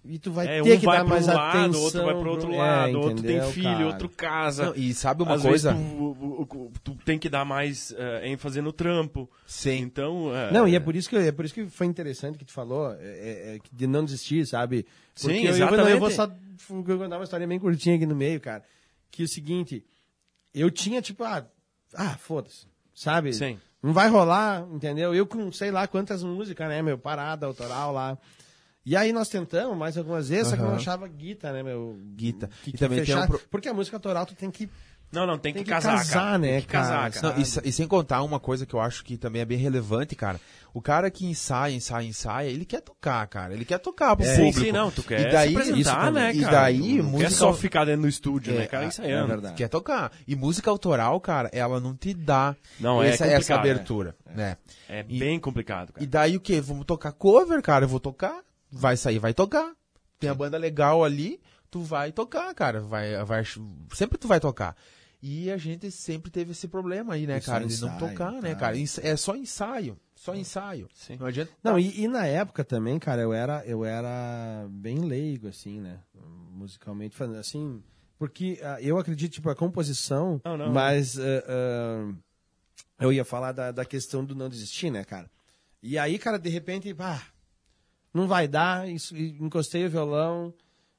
E tu vai É, ter um que vai dar mais um atenção. lado, outro vai pro outro é, lado, outro tem entendeu, filho, cara? outro casa. Não, e sabe uma Às coisa? tu, o- tu tem que dar mais eh, ênfase no trampo. Sim. Então. eh, Não, e é por isso que é por isso que foi interessante que tu falou, é, é, é, de não desistir, sabe? Sim, Porque eu- exatamente. Eu, vou só vou contar uma história bem curtinha aqui no meio, cara. Que é o seguinte, eu tinha tipo, ah, ah foda-se, sabe? Sim. Não vai rolar, entendeu? Eu com sei lá quantas músicas, né, meu, parada, autoral lá. E aí nós tentamos mais algumas vezes, só que eu não achava guita, né, meu? Guita. Que, E que também tem fechar, um pro- Porque a música autoral tu tem que Não, não, tem, Tem que, que casar, casar, cara. né, Tem que casar, cara? cara. Não, e, e sem contar uma coisa que eu acho que também é bem relevante, cara. O cara que ensaia, ensaia, ensaia, ele quer tocar, cara. Ele quer tocar pro É, Sim, público. sim, não, tu quer e daí, se apresentar, isso né, E cara? daí, não, não música... quer só ficar dentro do estúdio, É, né, cara, é, ensaiando. é verdade. Quer tocar. E música autoral, cara, ela não te dá Não, é essa, essa complicado, abertura, né? É E- bem complicado, cara. E daí o quê? Vamos tocar cover, cara? Eu vou tocar. Vai sair, vai tocar. Tem a banda legal ali, tu vai tocar, cara. Vai, vai, sempre tu vai tocar. E a gente sempre teve esse problema aí, né, E só cara? De não ensaio, tocar, né, cara? É só ensaio. Só ensaio. Sim. Não adianta. Não, e, e na época também, cara, eu era, eu era bem leigo, assim, né? Musicalmente falando, assim. Porque ah, eu acredito, tipo, a composição, Não, não. mas ah, ah, eu ia falar da, da questão do não desistir, né, cara? E aí, cara, de repente, pá, não vai dar, isso, encostei o violão,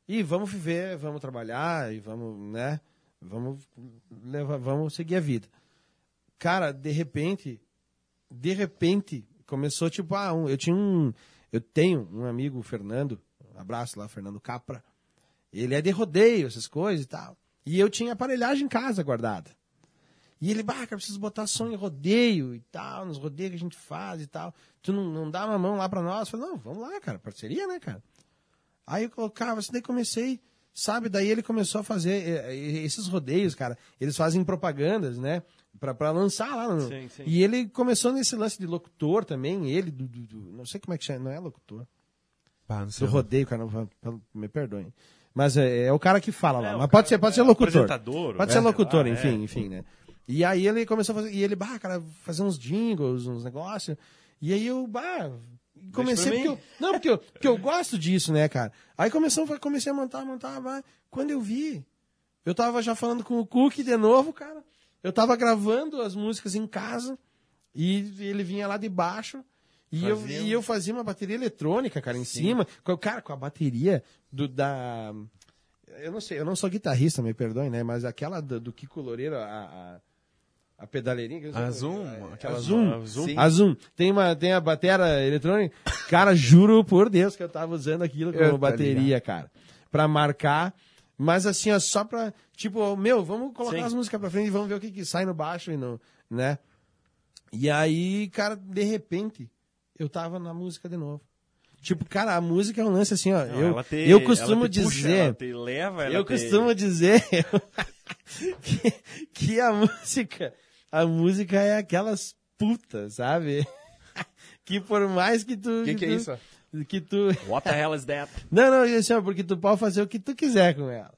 e vamos viver, vamos trabalhar, e vamos, né? Vamos levar, vamos seguir a vida. Cara, de repente, de repente, começou tipo, ah, um- eu tinha um. Eu tenho um amigo, o Fernando, um abraço lá, Fernando Capra. Ele é de rodeio, essas coisas e tal. E eu tinha aparelhagem em casa guardada. E ele, bah, cara, preciso botar som em rodeio e tal, nos rodeios que a gente faz e tal. Tu não, não dá uma mão lá pra nós? Eu falei, não, vamos lá, cara, parceria, né, cara? Aí eu colocava, assim, daí comecei, sabe? Daí ele começou a fazer eh, eh, esses rodeios, cara. Eles fazem propagandas, né? Pra, pra lançar lá. No... Sim, sim. E ele começou nesse lance de locutor também, ele, do, do- do- não sei como é que chama, não é locutor. Pá, não sei. Do rodeio, cara, não- me perdoem. Mas é, é o cara que fala lá. É, o Mas cara- pode ser, pode ser é, locutor. apresentador, Pode né, ser locutor, lá, enfim, é. enfim, né? E aí ele começou a fazer, e ele, bah, cara, fazer uns jingles, uns negócios. E aí eu, bah, comecei porque eu, não, porque eu, porque eu gosto disso, né, cara? Aí começou, comecei a montar, montar, vai. Quando eu vi, eu tava já falando com o Cook de novo, cara. Eu tava gravando as músicas em casa e ele vinha lá de baixo. E eu, Fazia e eu fazia uma bateria eletrônica, cara, em cima. Com, cara, com a bateria do, da. Eu não sei, eu não sou guitarrista, me perdoe, né? Mas aquela do, do Kiko Loureiro, a, a, a pedaleirinha. eu não A Zoom, aquela a Zoom. A Zoom. Sim. A Zoom. Tem, uma, tem a bateria eletrônica. Cara, juro por Deus que eu tava usando aquilo Eu como tô bateria, cara. Pra marcar. Mas assim, ó, só pra. Tipo, meu, vamos colocar Sim. as músicas pra frente e vamos ver o que, que sai no baixo e no. né? E aí, cara, de repente, eu tava na música de novo. Tipo, cara, a música é um lance assim, ó. Não, eu, te- eu costumo ela te puxa, dizer. ela te leva, ela eu te- costumo dizer que, que a música. A música é aquelas putas, sabe? que por mais que tu. O que, que é tu- isso? Que tu. What the hell is that? Não, não, assim, ó, porque tu pode fazer o que tu quiser com ela.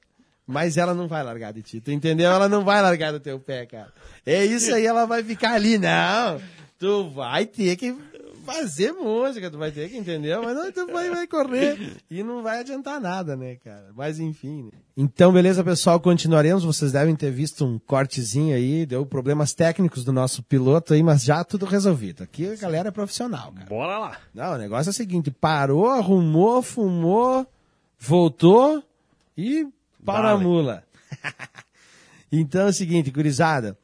Mas ela não vai largar de ti, tu entendeu? Ela não vai largar do teu pé, cara. É isso aí, ela vai ficar ali. Não, tu vai ter que fazer música, tu vai ter que, entendeu? Mas não, tu vai, vai correr e não vai adiantar nada, né, cara? Mas enfim. Né? Então, beleza, pessoal, continuaremos. Vocês devem ter visto um cortezinho aí, deu problemas técnicos do nosso piloto aí, mas já tudo resolvido. Aqui a galera é profissional, cara. Bora lá. Não, o negócio é o seguinte: parou, arrumou, fumou, voltou e pau na Vale. mula. então é o seguinte, gurizada.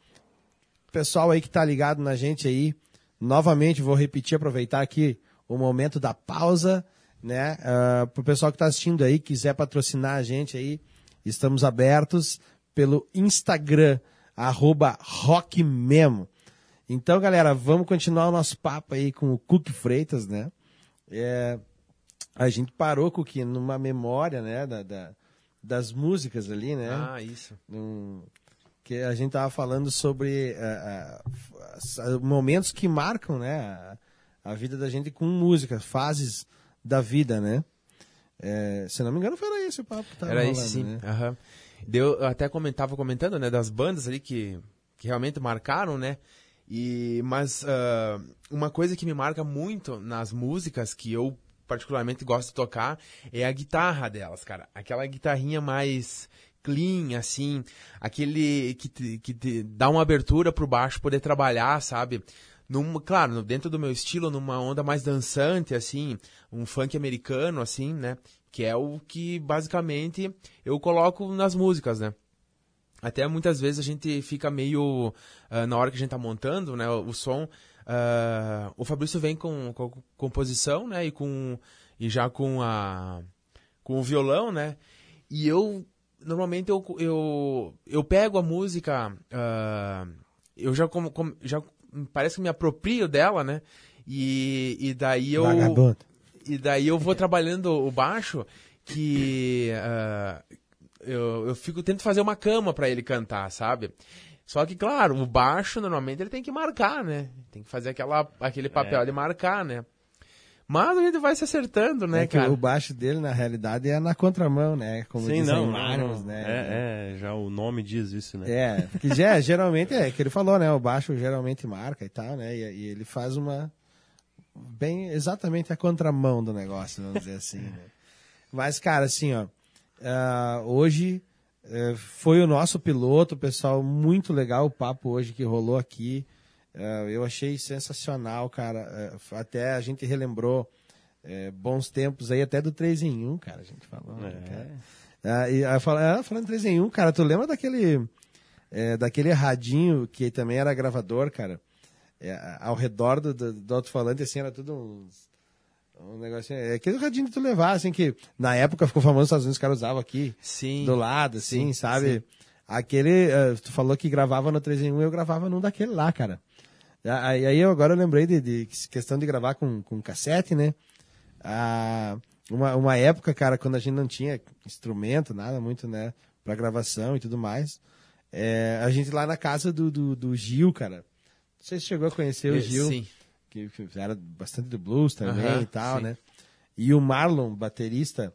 Pessoal aí que tá ligado na gente aí, novamente vou repetir, aproveitar aqui o momento da pausa, né? Uh, pro pessoal que tá assistindo aí, quiser patrocinar a gente aí, estamos abertos pelo Instagram, arroba rockmemo. Então, galera, vamos continuar o nosso papo aí com o Cook Freitas, né? É, a gente parou, Cook, numa memória, né, da, da- das músicas ali, né? Ah, isso. Que a gente tava falando sobre ah, as- momentos que marcam, né, a, a vida da gente com música, fases da vida, né? É, se não me engano, foi esse o papo que tava Era rolando, esse sim. né? Aham. Deu, eu até comentava comentando, né, das bandas ali que, que realmente marcaram, né? E mas ah, uma coisa que me marca muito nas músicas que eu particularmente gosto de tocar é a guitarra delas, cara. Aquela guitarrinha mais clean, assim, aquele que que dá uma abertura pro baixo poder trabalhar, sabe? Num, claro, dentro do meu estilo, numa onda mais dançante, assim, um funk americano, assim, né? Que é o que basicamente eu coloco nas músicas, né? Até muitas vezes a gente fica meio. ah, na hora que a gente tá montando, né? O, o som. ah, o Fabrício vem com, com composição, né? E com. E já com a. Com o violão, né? E eu. Normalmente eu, eu, eu pego a música. ah, eu já, como, como- já. Parece que me aproprio dela, né? E, e daí eu. Vagabundo. E daí eu vou trabalhando o baixo que ah, eu, eu fico tento fazer uma cama pra ele cantar, sabe? Só que, claro, o baixo normalmente ele tem que marcar, né? Tem que fazer aquela, aquele papel É. de marcar, né? Mas a gente vai se acertando, né, É que cara? o baixo dele, na realidade, é na contramão, né? Como Sim, dizem não, né? É, é, já o nome diz isso, né? É, que já, geralmente é que ele falou, né? O baixo geralmente marca e tal, né? E, e ele faz uma bem exatamente a contramão do negócio, vamos dizer assim. Né? Mas, cara, assim, ó, ah, hoje eh, foi o nosso piloto, pessoal, muito legal o papo hoje que rolou aqui. Ah, eu achei sensacional, cara. Eh, até a gente relembrou eh, bons tempos aí, até do 3 em 1, cara, a gente falou. né? Ah, e ah, falando em 3 em 1, cara, tu lembra daquele é, daquele radinho que também era gravador, cara? É, ao redor do, do, do alto-falante, assim, era tudo uns, um negocinho. É aquele radinho que tu levar, assim, que na época ficou famoso nos Estados Unidos, os caras usavam aqui, Sim. do lado, assim, Sim, sabe? Aquele, eh, tu falou que gravava no 3 em 1, eu gravava num daquele lá, cara. Aí, aí eu agora eu lembrei de, de questão de gravar com, com cassete, né? Ah, uma, uma época, cara, quando a gente não tinha instrumento, nada muito, né, pra gravação e tudo mais, é, a gente lá na casa do, do, do Gil, cara. Não sei se chegou a conhecer o Eh, Gil, Sim. que, que era bastante do blues também Aham, e tal, sim. né? E o Marlon, baterista,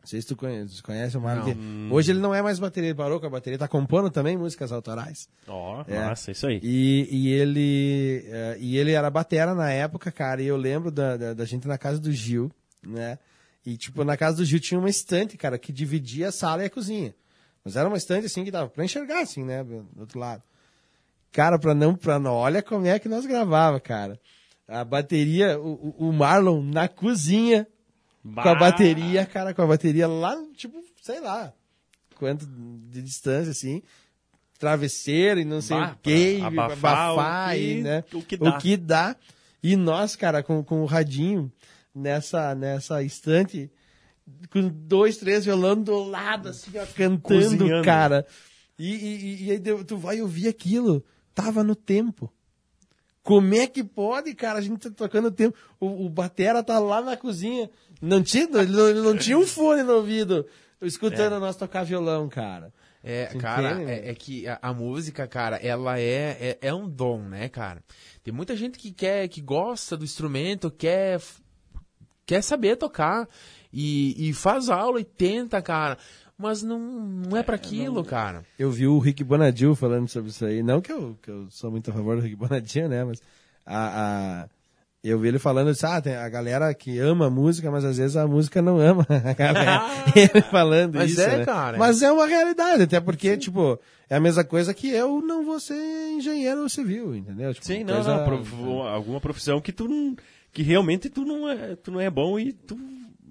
não sei se tu conhece, conhece o Marlon. Não. Hoje ele não é mais bateria, ele parou com a bateria, tá compondo também músicas autorais. Ó, É. massa, isso aí. E, e ele eh, e ele era batera na época, cara, e eu lembro da, da, da gente na casa do Gil, né? E, tipo, na casa do Gil tinha uma estante, cara, que dividia a sala e a cozinha. Mas era uma estante, assim, que dava pra enxergar, assim, né, do outro lado. Cara, pra não, pra não, olha como é que nós gravava, cara. A bateria, o- o Marlon na cozinha, com a Bah! bateria, cara, com a bateria lá, tipo, sei lá, quanto de distância, assim, travesseiro e não sei Bah, o que, abafar, abafar o que- e, né, o que dá. o que dá. E nós, cara, com, com o radinho nessa, nessa estante, com dois, três violão do lado, assim, ó, cantando, Cozinhando. cara. E, e, e- aí tu vai ouvir aquilo, tava no tempo. Como é que pode, cara? A gente tá tocando tempo. O, o Batera tá lá na cozinha. Não tinha, ele não, ele não tinha um fone no ouvido, escutando nós tocar violão, cara. É, Você cara, é, é que a, a música, cara, ela é, é, é um dom, né, cara? Tem muita gente que quer, que gosta do instrumento, quer, quer saber tocar e, e faz aula e tenta, cara. Mas não, não é pra aquilo, cara. Eu vi o Rick Bonadil falando sobre isso aí. Não que eu, que eu sou muito a favor do Rick Bonadil, né? Mas a, a- eu vi ele falando isso, ah, tem a galera que ama a música, mas às vezes a música não ama a galera. ele falando Mas isso, é, né? cara. Mas é uma realidade, até porque, tipo, é a mesma coisa que eu não vou ser engenheiro civil, entendeu? Tipo, Sim, não, coisa- não. prof- alguma profissão que tu não. Que realmente tu não é, tu não é bom e tu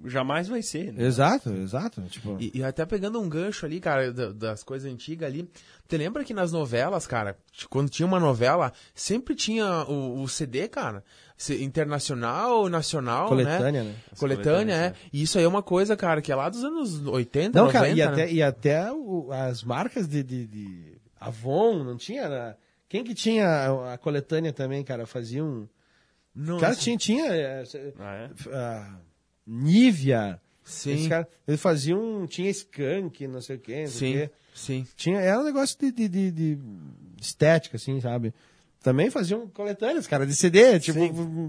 jamais vai ser. Né? Exato, exato. Tipo, E, e até pegando um gancho ali, cara, da- das coisas antigas ali. Você lembra que nas novelas, cara, quando tinha uma novela, sempre tinha o, o CD, cara? Internacional, nacional, coletânea, né? né? Coletânea, é. né? E isso aí é uma coisa, cara, que é lá dos anos 80, Não, 90, cara, e né? até, e até o- as marcas de, de, de Avon, não tinha? né? Quem que tinha a, a coletânea também, cara? Fazia um... Não, Cara, tinha, tinha é, Ah, é? ah, Nivea. Sim, Esse cara, eles faziam, tinha skunk, não sei o quê, não sei o sim, quê. sim. Tinha, era um negócio de, de, de- de estética, assim, sabe? Também faziam coletâneas, cara, de CD, tipo,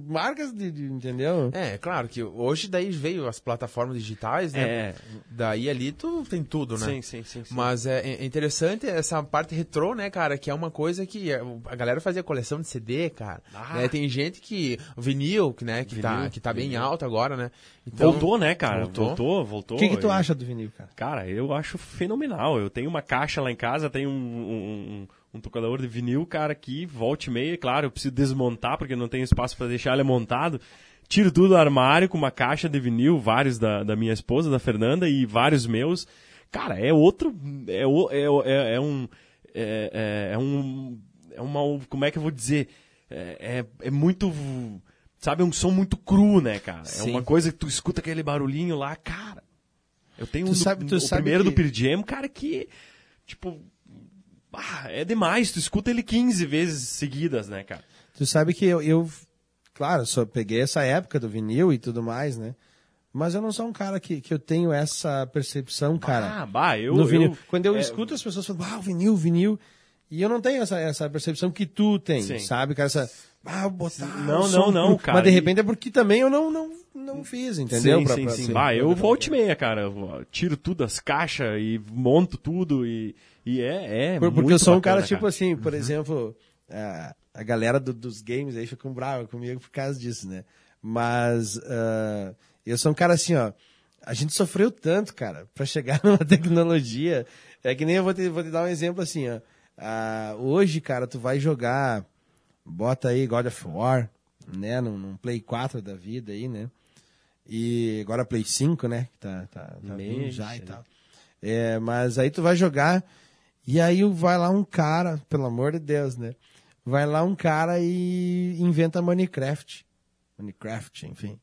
marcas de, de- entendeu? É, claro que hoje daí veio as plataformas digitais, né? É. Daí ali tu tem tudo, né? Sim, sim, sim. sim. Mas é, é interessante essa parte retrô, né, cara? Que é uma coisa que é, a galera fazia coleção de CD, cara. Ah. Né, Tem gente que. Vinil, que, né, que, tá, Vinil, que tá bem alto agora, né? Então, voltou, né, cara? voltou. Voltou, voltou. O que, que tu E- acha do vinil, cara? Cara, eu acho fenomenal. Eu tenho uma caixa lá em casa, tenho um, um, um- um tocador de vinil, cara, que volta e meia, claro, eu preciso desmontar porque não tenho espaço para deixar ele montado. Tiro tudo do armário com uma caixa de vinil, vários da, da minha esposa, da Fernanda, e vários meus. Cara, é outro. É, é, é, é um. É, é- é um. É uma. Como é que eu vou dizer? É, é, é muito. Sabe, é um som muito cru, né, cara? É Sim. uma coisa que tu escuta aquele barulhinho lá, cara. Eu tenho Tu um do- sabe- tu o primeiro que- do Pearl Jam, cara, que, tipo, ah, é demais. Tu escuta ele 15 vezes seguidas, né, cara? Tu sabe que eu, eu, claro, só peguei essa época do vinil e tudo mais, né? Mas eu não sou um cara que, que eu tenho essa percepção, cara. ah, bah, eu... no vinil. eu- Quando eu é, escuto as pessoas falando, ah, o vinil, vinil. E eu não tenho essa, essa percepção que tu tem, Sim. sabe? Cara, essa. Ah, botar Não, não, não, cara, Mas de repente é porque também eu não, não, não fiz, entendeu? Sim, Pra- sim, pra- sim. sim. Bah, eu volto e meia, cara. Eu tiro tudo as caixas e monto tudo e, e é, é Por- Porque eu sou um bacana, cara, tipo assim, por exemplo, a, a galera do- dos games aí ficam brava comigo por causa disso, né? Mas ah, eu sou um cara assim, ó. A gente sofreu tanto, cara, pra chegar numa tecnologia. É que nem eu vou te, vou te dar um exemplo assim, ó. Ah, hoje, cara, tu vai jogar, bota aí God of War, né? Num, num Play 4 da vida aí, né? E agora Play 5, né? Que tá, tá, tá Mexe, já e né? tal. É, mas aí tu vai jogar e aí vai lá um cara, pelo amor de Deus, né? Vai lá um cara e inventa Minecraft. Minecraft, enfim.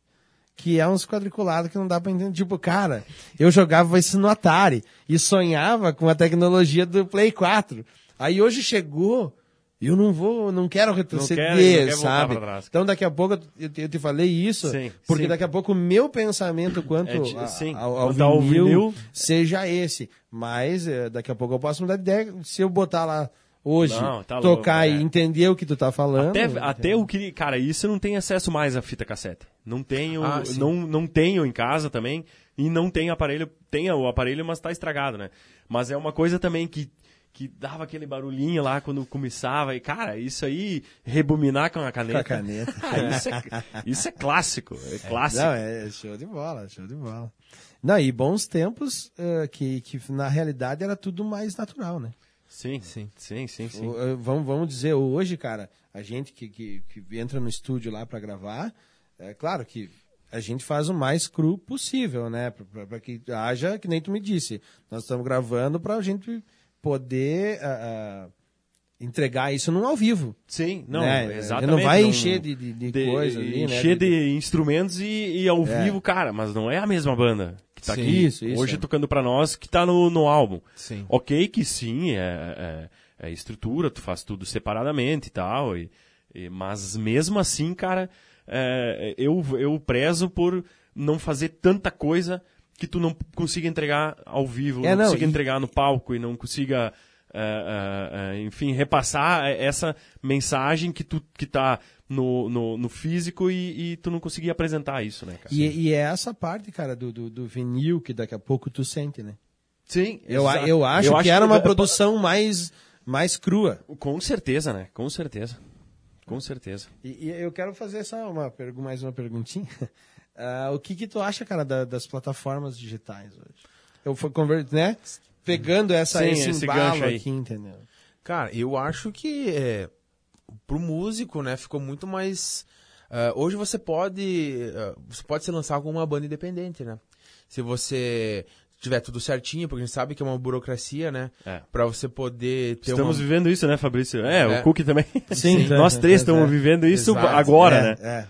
Que é uns quadriculados que não dá pra entender. Tipo, cara, eu jogava isso no Atari e sonhava com a tecnologia do Play 4. Aí hoje chegou, eu não vou, não quero retroceder, não quero voltar sabe? Então daqui a pouco eu te, eu te falei isso, Sim, porque sim. daqui a pouco o meu pensamento quanto É a- sim, ao, ao quanto ao vinil, vinil- seja esse. Mas eh, daqui a pouco eu posso mudar de ideia se eu botar lá hoje, Não, tá tocar louco, e é. entender o que tu tá falando. Até, até o que. Cara, isso eu não tenho acesso mais à fita cassete. Não tenho. Ah, não, não tenho em casa também. E não tenho aparelho. Tem o aparelho, mas tá estragado, né? Mas é uma coisa também que. Que dava aquele barulhinho lá quando começava. E, cara, isso aí, rebobinar com a Com caneta. a caneta. Ah, isso, é, isso é clássico. É clássico. Não, é show de bola, show de bola. Não, e bons tempos eh, que, que na realidade era tudo mais natural, né? Sim, sim, sim, sim. sim. O- eh, vamos, vamos dizer, hoje, cara, a gente que, que, que entra no estúdio lá para gravar, é claro que a gente faz o mais cru possível, né? Para que haja, que nem tu me disse, nós estamos gravando para a gente poder ah, ah, entregar isso num ao vivo. Sim, não, né? Exatamente. não vai encher de, de, de de- coisa ali, né? Encher de instrumentos e, e ao É. vivo, cara, mas não é a mesma banda que tá Sim, aqui isso, isso, hoje é. tocando pra nós que tá no, no álbum. Sim. Ok que sim, é, é, é estrutura, tu faz tudo separadamente e tal, e, E- mas mesmo assim, cara, é, eu, eu prezo por não fazer tanta coisa que tu não consiga entregar ao vivo, É, não, não, consiga e- entregar no palco e não consiga, é, é, é, enfim, repassar essa mensagem que tu que tá no, no, no físico e, e tu não conseguir apresentar isso, né, cara? E, e é essa parte, cara, do, do, do vinil que daqui a pouco tu sente, né? Sim, Eu, exato. eu acho Eu que era uma eu- produção mais, mais crua. Com certeza, né? Com certeza. Com certeza. E, e eu quero fazer só uma, mais uma perguntinha. Ah, o que que tu acha, cara, da- das plataformas digitais hoje? Eu fui conver- né? Pegando essa, Sim, esse esse gancho aí. aqui, entendeu? Cara, eu acho que é, pro músico, né, ficou muito mais. ah, hoje você pode. ah, você pode se lançar com uma banda independente, né? Se você tiver tudo certinho, porque a gente sabe que é uma burocracia, né? É. Pra você poder ter Estamos uma. vivendo isso, né, Fabrício? É, É. o Cook também. Sim, Nós é, três é, estamos é. vivendo isso Exato. agora, é, né? É.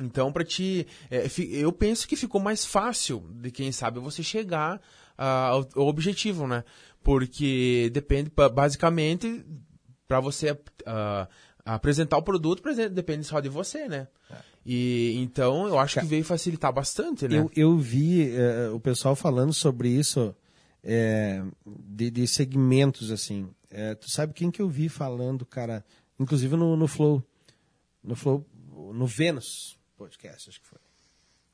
Então, pra ti. é, eu penso que ficou mais fácil de quem sabe você chegar ah, ao, ao objetivo, né? Porque depende, ba- basicamente, pra você ah, apresentar o produto, depende só de você, né? E então eu acho que veio facilitar bastante, né? Eu, eu vi eh, o pessoal falando sobre isso eh, de, de segmentos, assim. Tu sabe quem que eu vi falando, cara? Inclusive no, no Flow. No Flow, no Vênus podcast, acho que foi.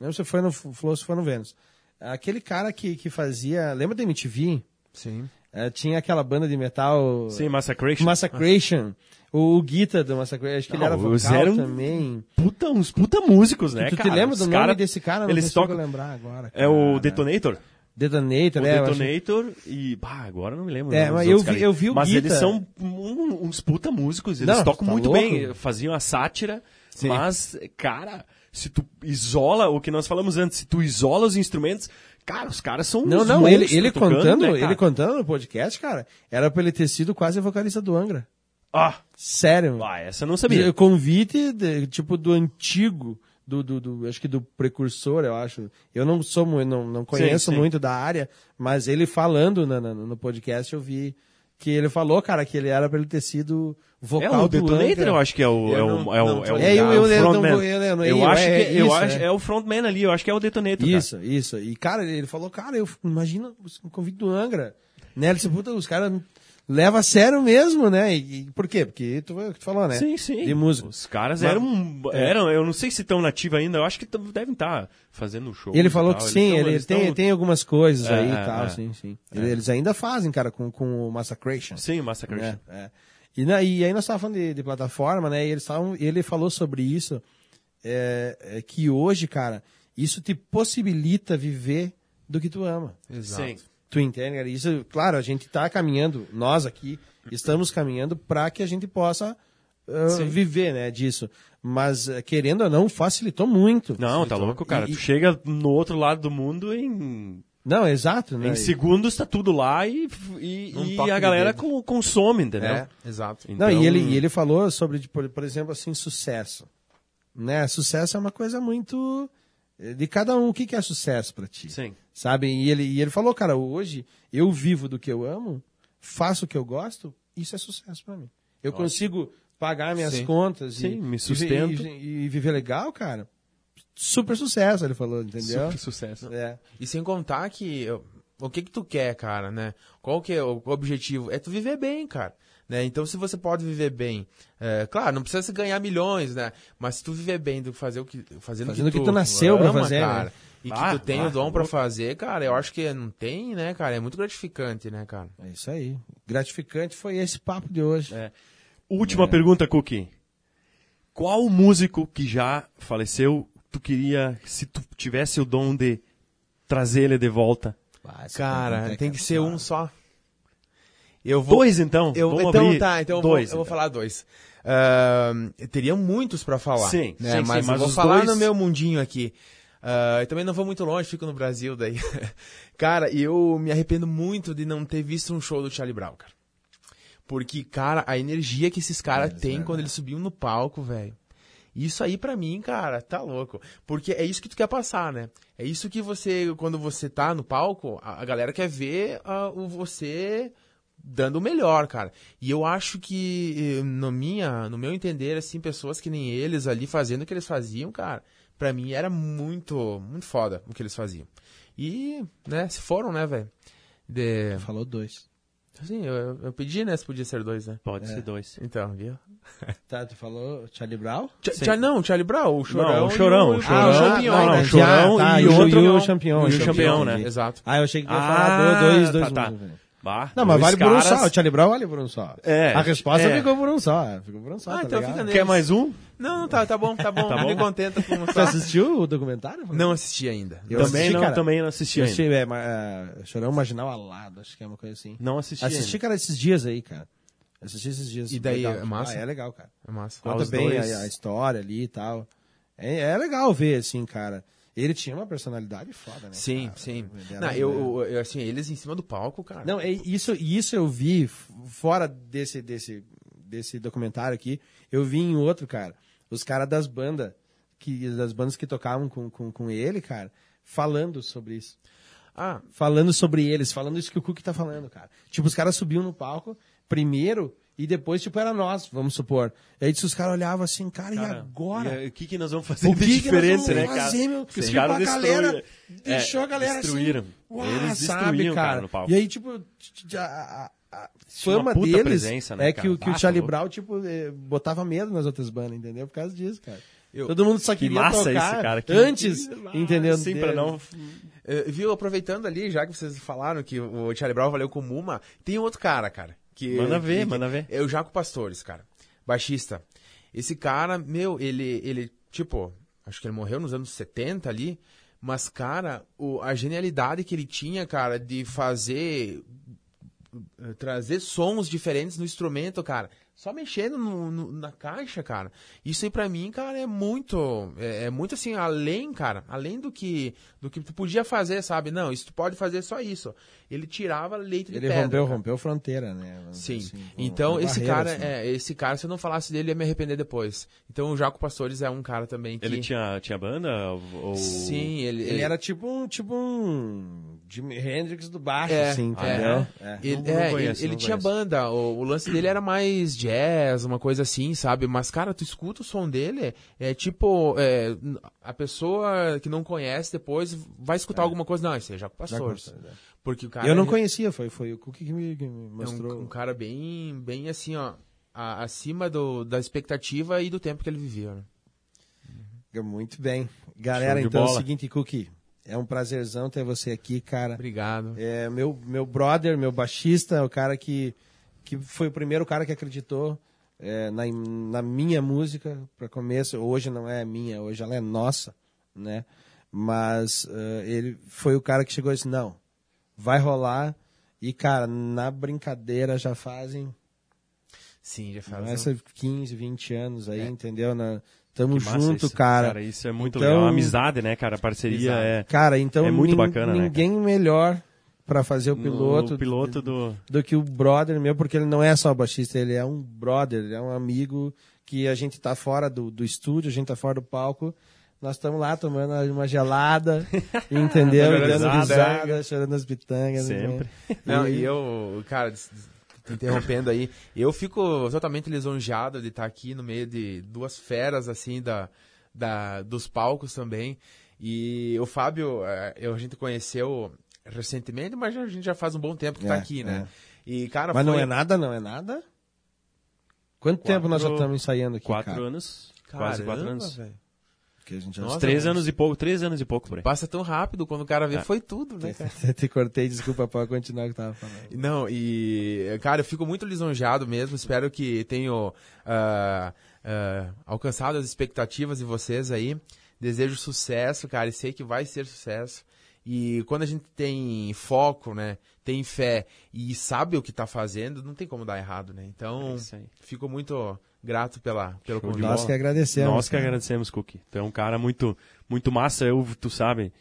Não lembro se foi no Flow, se foi no Vênus. Aquele cara que, que fazia... Lembra da MTV? Sim. Eh, tinha aquela banda de metal... Sim, Massacration. Massacration. O, o Guita do Massacration, acho que ele Não, era os vocal eram- também. Puta, uns puta músicos, né, tu cara? te lembra do Os nome cara- desse cara? Não Eles consigo tocam... lembrar agora. É o cara. Detonator? Detonator, O é, Detonator e... Bah, agora eu não me lembro. É, mas eu vi- caras. eu vi o Mas Guita. eles são um- uns puta músicos. Eles Não, tocam tá muito louco? bem. Faziam a sátira. Mas, cara, se tu isola... O que nós falamos antes. Se tu isola os instrumentos... Cara, os caras são Não, não, ele, ele tocando, contando, né, ele contando no podcast, cara, era pra ele ter sido quase vocalista do Angra. Ah, Sério. ah, essa eu não sabia. O convite, de- tipo, do antigo, do, do, do- acho que do precursor, eu acho. Eu não sou muito, não, não conheço sim. muito da área, mas ele falando na- na- no podcast, eu vi que ele falou, cara, que ele era pra ele ter sido É vocal o do Detonator, Angra. eu acho que é o. Eu É o, é o, é o, É, eu- eu- eu frontman. eu- eu- Eu eu- acho é que eu isso, acho, é. é o frontman ali, eu acho que é o Detonator. cara. Isso, isso. E, cara, ele falou, cara, eu imagina o convite do Angra. Né? Ele disse, puta, os caras levam a sério mesmo, né? E, e por quê? Porque tu, tu falou, né? Sim, sim. De música. Os caras Mas- eram, eram, eu não sei se estão nativos ainda, eu acho que devem estar fazendo show. Ele falou que sim, tão- ele eles tem, tão- tem algumas coisas É, aí e é, tal, é. sim, sim. Eles ainda fazem, cara, com, com o Massacration. Sim, Massacration. É, é. E, na- e aí nós estávamos falando de, de plataforma, né? E eles tavam, ele falou sobre isso, é, é, que hoje, cara, isso te possibilita viver do que tu ama. Exato. Sim. Tu entende, cara? Isso, claro, a gente está caminhando, nós aqui estamos caminhando para que a gente possa uh, viver, né, disso. Mas uh, querendo ou não, facilitou muito. Não, tá Facilitou. louco, cara. E- Tu chega no outro lado do mundo em, Não, exato, né? em segundos, tá tudo lá e, e, Num e a galera dedo. co- consome, entendeu? É, exato. Não, Então- e ele, e ele falou sobre, tipo, por exemplo, assim, sucesso. Né? Sucesso é uma coisa muito eh, de cada um. O que, que é sucesso para ti? Sim. Sabe? E ele, e ele falou, cara, hoje eu vivo do que eu amo, faço o que eu gosto, isso é sucesso para mim. Eu consigo pagar minhas Sim. contas e, Sim, me e- sustento. E, e viver legal, cara. Super sucesso, ele falou, entendeu? Super sucesso. É. E sem contar que o que que tu quer, cara, né? Qual que é o objetivo? É tu viver bem, cara. Né? Então, se você pode viver bem, é, claro, não precisa se ganhar milhões, né? Mas se tu viver bem do fazer o que fazendo, Fazendo o que que tu nasceu pra ama, fazer, né? cara, e que Ah, tu tem ah, o dom pra louco. fazer, cara, eu acho que não tem, né, cara? É muito gratificante, né, cara? É isso aí. Gratificante foi esse papo de hoje. É. Última pergunta, Cookie. Qual músico que já faleceu tu queria, se tu tivesse o dom de trazer ele de volta? Ah, Cara, é tem que ser um só. Eu vou Dois, então? Eu, Vamos então abrir tá, então eu vou- dois. eu vou, então. falar dois. Ahn, eu teria muitos pra falar. Sim, né? sim, mas sim, eu mas vou os falar dois- no meu mundinho aqui. Ah, eu também não vou muito longe, fico no Brasil daí. cara, eu me arrependo muito de não ter visto um show do Charlie Brown, cara. Porque, cara, a energia que esses caras têm quando eles subiam no palco, velho. Isso aí pra mim, cara, tá louco. Porque é isso que tu quer passar, né? É isso que você, quando você tá no palco, a, a galera quer ver ah, o você dando o melhor, cara. E eu acho que, eh, no, minha, no meu entender, assim, pessoas que nem eles ali fazendo o que eles faziam, cara, pra mim era muito, muito foda o que eles faziam. E, né, se foram, né, velho? De... Falou dois. Assim, eu, eu pedi, né, se podia ser dois, né? Pode ser dois. Então, viu? Tá, tu falou Charlie Brown? Ch Sim. Não, Charlie Brown, o Chorão. Não, o e Chorão, o Ah, Chorão. o Champignon, Não, não, né? o Chorão tá, e e outro- e o e Champion. o e Champion, né? Exato. Ah, eu achei que ia Ah, falar dois, dois, tá, tá. dois, dois. Bah, Não, mas vale por um caras- só. O Charlie Brown vale por um só. É, A resposta é. ficou por um só. Ficou por um só, Ah, tá então legal? fica. Quer mais um? Não, tá, tá bom, tá bom. Tá Me bom? contenta com Você assistiu o documentário? Não assisti ainda. Eu também assisti, não, cara. também não assisti Eu ainda. assisti, é, é, Chorão Marginal Alado, acho que é uma coisa assim. Não assisti, Assisti, ainda. cara, esses dias aí, cara. Assisti esses dias. E daí, Legal. é massa? Ah, é legal, cara. É massa. Conta os bem dois- a, a história ali e tal. É, é legal ver, assim, cara. Ele tinha uma personalidade foda, né? Sim, cara? sim. Não, um- eu, eu- assim, eles em cima do palco, cara. Não, é isso, isso eu vi fora desse, desse, desse documentário aqui. Eu vi em outro, cara. Os caras das bandas, que, das bandas que tocavam com, com, com ele, cara, falando sobre isso. Ah, Falando sobre eles, falando isso que o Cook tá falando, cara. Tipo, os caras subiam no palco primeiro e depois, tipo, era nós, vamos supor. E aí os caras olhavam assim, cara, e Cara, agora? e, o que, que nós vamos fazer O de que que nós diferente, vamos né, fazer, cara? meu? Os Tipo, a destruíram. galera deixou a galera assim, destruíram. Uau, Eles sabe, cara, cara. no palco. E aí, tipo, a, a- uma fama deles presença, né, é cara? que, o- que Ah, o tá Charlie. Brown, tipo, eh, botava medo nas outras bandas, entendeu? Por causa disso, cara. Eu- Todo mundo só Que queria massa tocar esse cara. Que, antes, que- entendeu? Sim, pra não... eh, viu, aproveitando ali, já que vocês falaram que o Charlie Brown valeu com Muma, tem outro cara, cara. Que, Manda ver, que- manda ver. É o Jaco Pastores, cara. Baixista. Esse cara, meu, ele, ele, tipo, acho que ele morreu nos anos 70 ali, mas, cara, o, a genialidade que ele tinha, cara, de fazer trazer sons diferentes no instrumento, cara. Só mexendo no- no- na caixa, cara. Isso aí pra mim, cara, é muito. É, é muito assim, além, cara. Além do que do que tu podia fazer, sabe? Não, isso tu pode fazer só isso. Ele tirava leite de Ele pedra. rompeu, cara. rompeu fronteira, né? Sim. assim, então, esse barreira, cara, assim. é, esse cara, se eu não falasse dele, eu ia me arrepender depois. Então, o Jaco Pastores é um cara também que. Ele tinha, tinha banda? Ou... Sim, ele. Ele era tipo um, tipo um Jimi Hendrix do baixo, É, assim, é. entendeu? É. Ele, Não- não é, conheço, ele, ele tinha banda, o, o lance dele era mais jazz, uma coisa assim, sabe? Mas, cara, tu escuta o som dele, é tipo, é, a pessoa que não conhece depois vai escutar alguma coisa, não, esse é Jaco Pastores. Pastores, é. Porque o cara Eu não é, conhecia, foi, foi o Cook que me, que me é mostrou. um, um cara bem, bem assim, ó, a- acima do, da expectativa e do tempo que ele vivia, né? Muito bem. Galera, então é o bola. seguinte, Cookie. É um prazerzão ter você aqui, cara. Obrigado. É, meu, meu brother, meu baixista, o cara que, que foi o primeiro cara que acreditou é, na, na minha música para começo. Hoje não é minha, hoje ela é nossa, né? Mas eh, ele foi o cara que chegou e disse, não, vai rolar. E, cara, na brincadeira já fazem Sim, já faz. não um- essa 15, 20 anos aí, entendeu? Na, tamo Que junto, isso, cara. Isso é muito Então- legal. A amizade, né, cara? A parceria Exato. é... Cara, então É muito bacana, né, ninguém melhor pra fazer o piloto, O piloto do... do que o brother meu, porque ele não é só baixista, ele é um brother, ele é um amigo que a gente tá fora do, do estúdio, a gente tá fora do palco. Nós estamos lá tomando uma gelada, entendeu? Dando risada. risada, chorando as pitangas. Sempre. né? Não, e eu, cara, interrompendo aí, eu fico totalmente lisonjeado de estar aqui no meio de duas feras, assim, da, da, dos palcos também. E o Fábio, eh, eu, a gente conheceu recentemente, mas a gente já faz um bom tempo que tá É, aqui, né? E, cara, Mas não foi- é nada, não é nada? Quanto tempo nós já estamos ensaiando aqui, Quatro cara? anos. quase quatro Caramba, anos. velho. Que a gente Nossa, Três anos e pouco. Três anos e pouco, por aí. Passa tão rápido, quando o cara vê, É. foi tudo, né, cara? Te cortei, desculpa, pode continuar o que tava falando. Não, e, cara, eu fico muito lisonjeado mesmo. Espero que tenham ah, ah, alcançado as expectativas de vocês aí. Desejo sucesso, cara, e sei que vai ser sucesso. E quando a gente tem foco, né, tem fé e sabe o que tá fazendo, não tem como dar errado, né? É Então, aí. fico muito grato pela, pelo convite. Nós que agradecemos. Nós que cara. agradecemos, Cookie. Tu é um cara muito, muito massa, eu, tu sabe.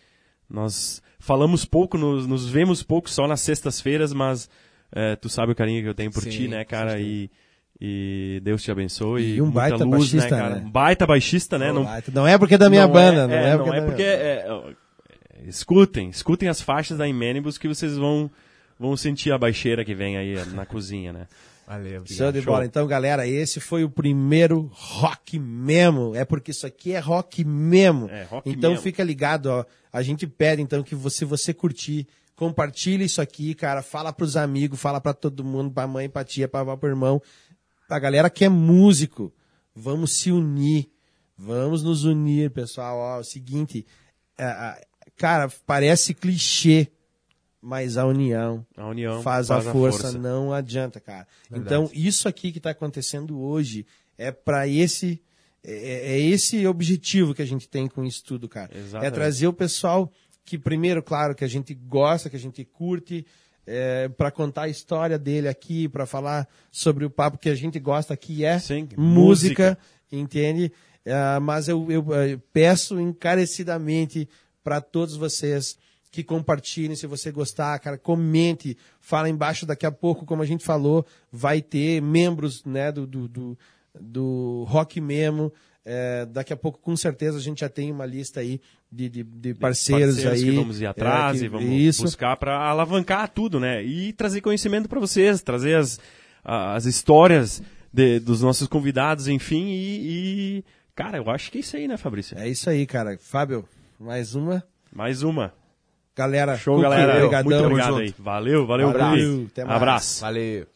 Nós falamos pouco, nos, nos vemos pouco só nas sextas-feiras, mas eh, tu sabe o carinho que eu tenho por Sim, ti, né, cara? E, e Deus te abençoe. E um baita luz, baixista, né, cara? né? Um baita baixista, né? Não, Não é porque é da minha não banda, não é, é, não porque é da porque minha- é, é, escutem, escutem as faixas da Imenibus que vocês vão vamos sentir a baixeira que vem aí na cozinha, né? Valeu. Show de bola. Então, galera, esse foi o primeiro rock mesmo. É porque isso aqui é rock mesmo. É, rock então mesmo. fica ligado, ó. A gente pede então que você você curtir, compartilhe isso aqui, cara, fala pros amigos, fala pra todo mundo, pra mãe, pra tia, pra avó, pro irmão. A galera que é músico, vamos se unir. Vamos nos unir, pessoal. Ó, é o seguinte, é, cara, parece clichê, mas a união A união faz, a, força, não adianta, cara. Então, isso aqui que está acontecendo hoje é para esse é, é esse objetivo que a gente tem com isso tudo, cara. É Exatamente. trazer o pessoal que primeiro, claro, que a gente gosta, que a gente curte, para contar a história dele aqui, para falar sobre o papo que a gente gosta que é Sim, música, entende? Ah, mas eu, eu, eh, peço encarecidamente para todos vocês que compartilhem, se você gostar, cara, comente, fala embaixo daqui a pouco, como a gente falou, vai ter membros né, do, do, do, do Rock Memo. Eh, daqui a pouco, com certeza, a gente já tem uma lista aí de, de, de parceiros, aí. que vamos ir atrás é, que- e vamos isso. buscar para alavancar tudo, né? E trazer conhecimento para vocês, trazer as, as histórias de- dos nossos convidados, enfim, e, e, cara, eu acho que é isso aí, né, Fabrício? É isso aí, cara. Fábio, mais uma. Mais uma. Galera, Show, galera. obrigadão. Muito obrigado aí. Valeu, valeu, Abraço. Guri. Até mais. Abraço. Valeu.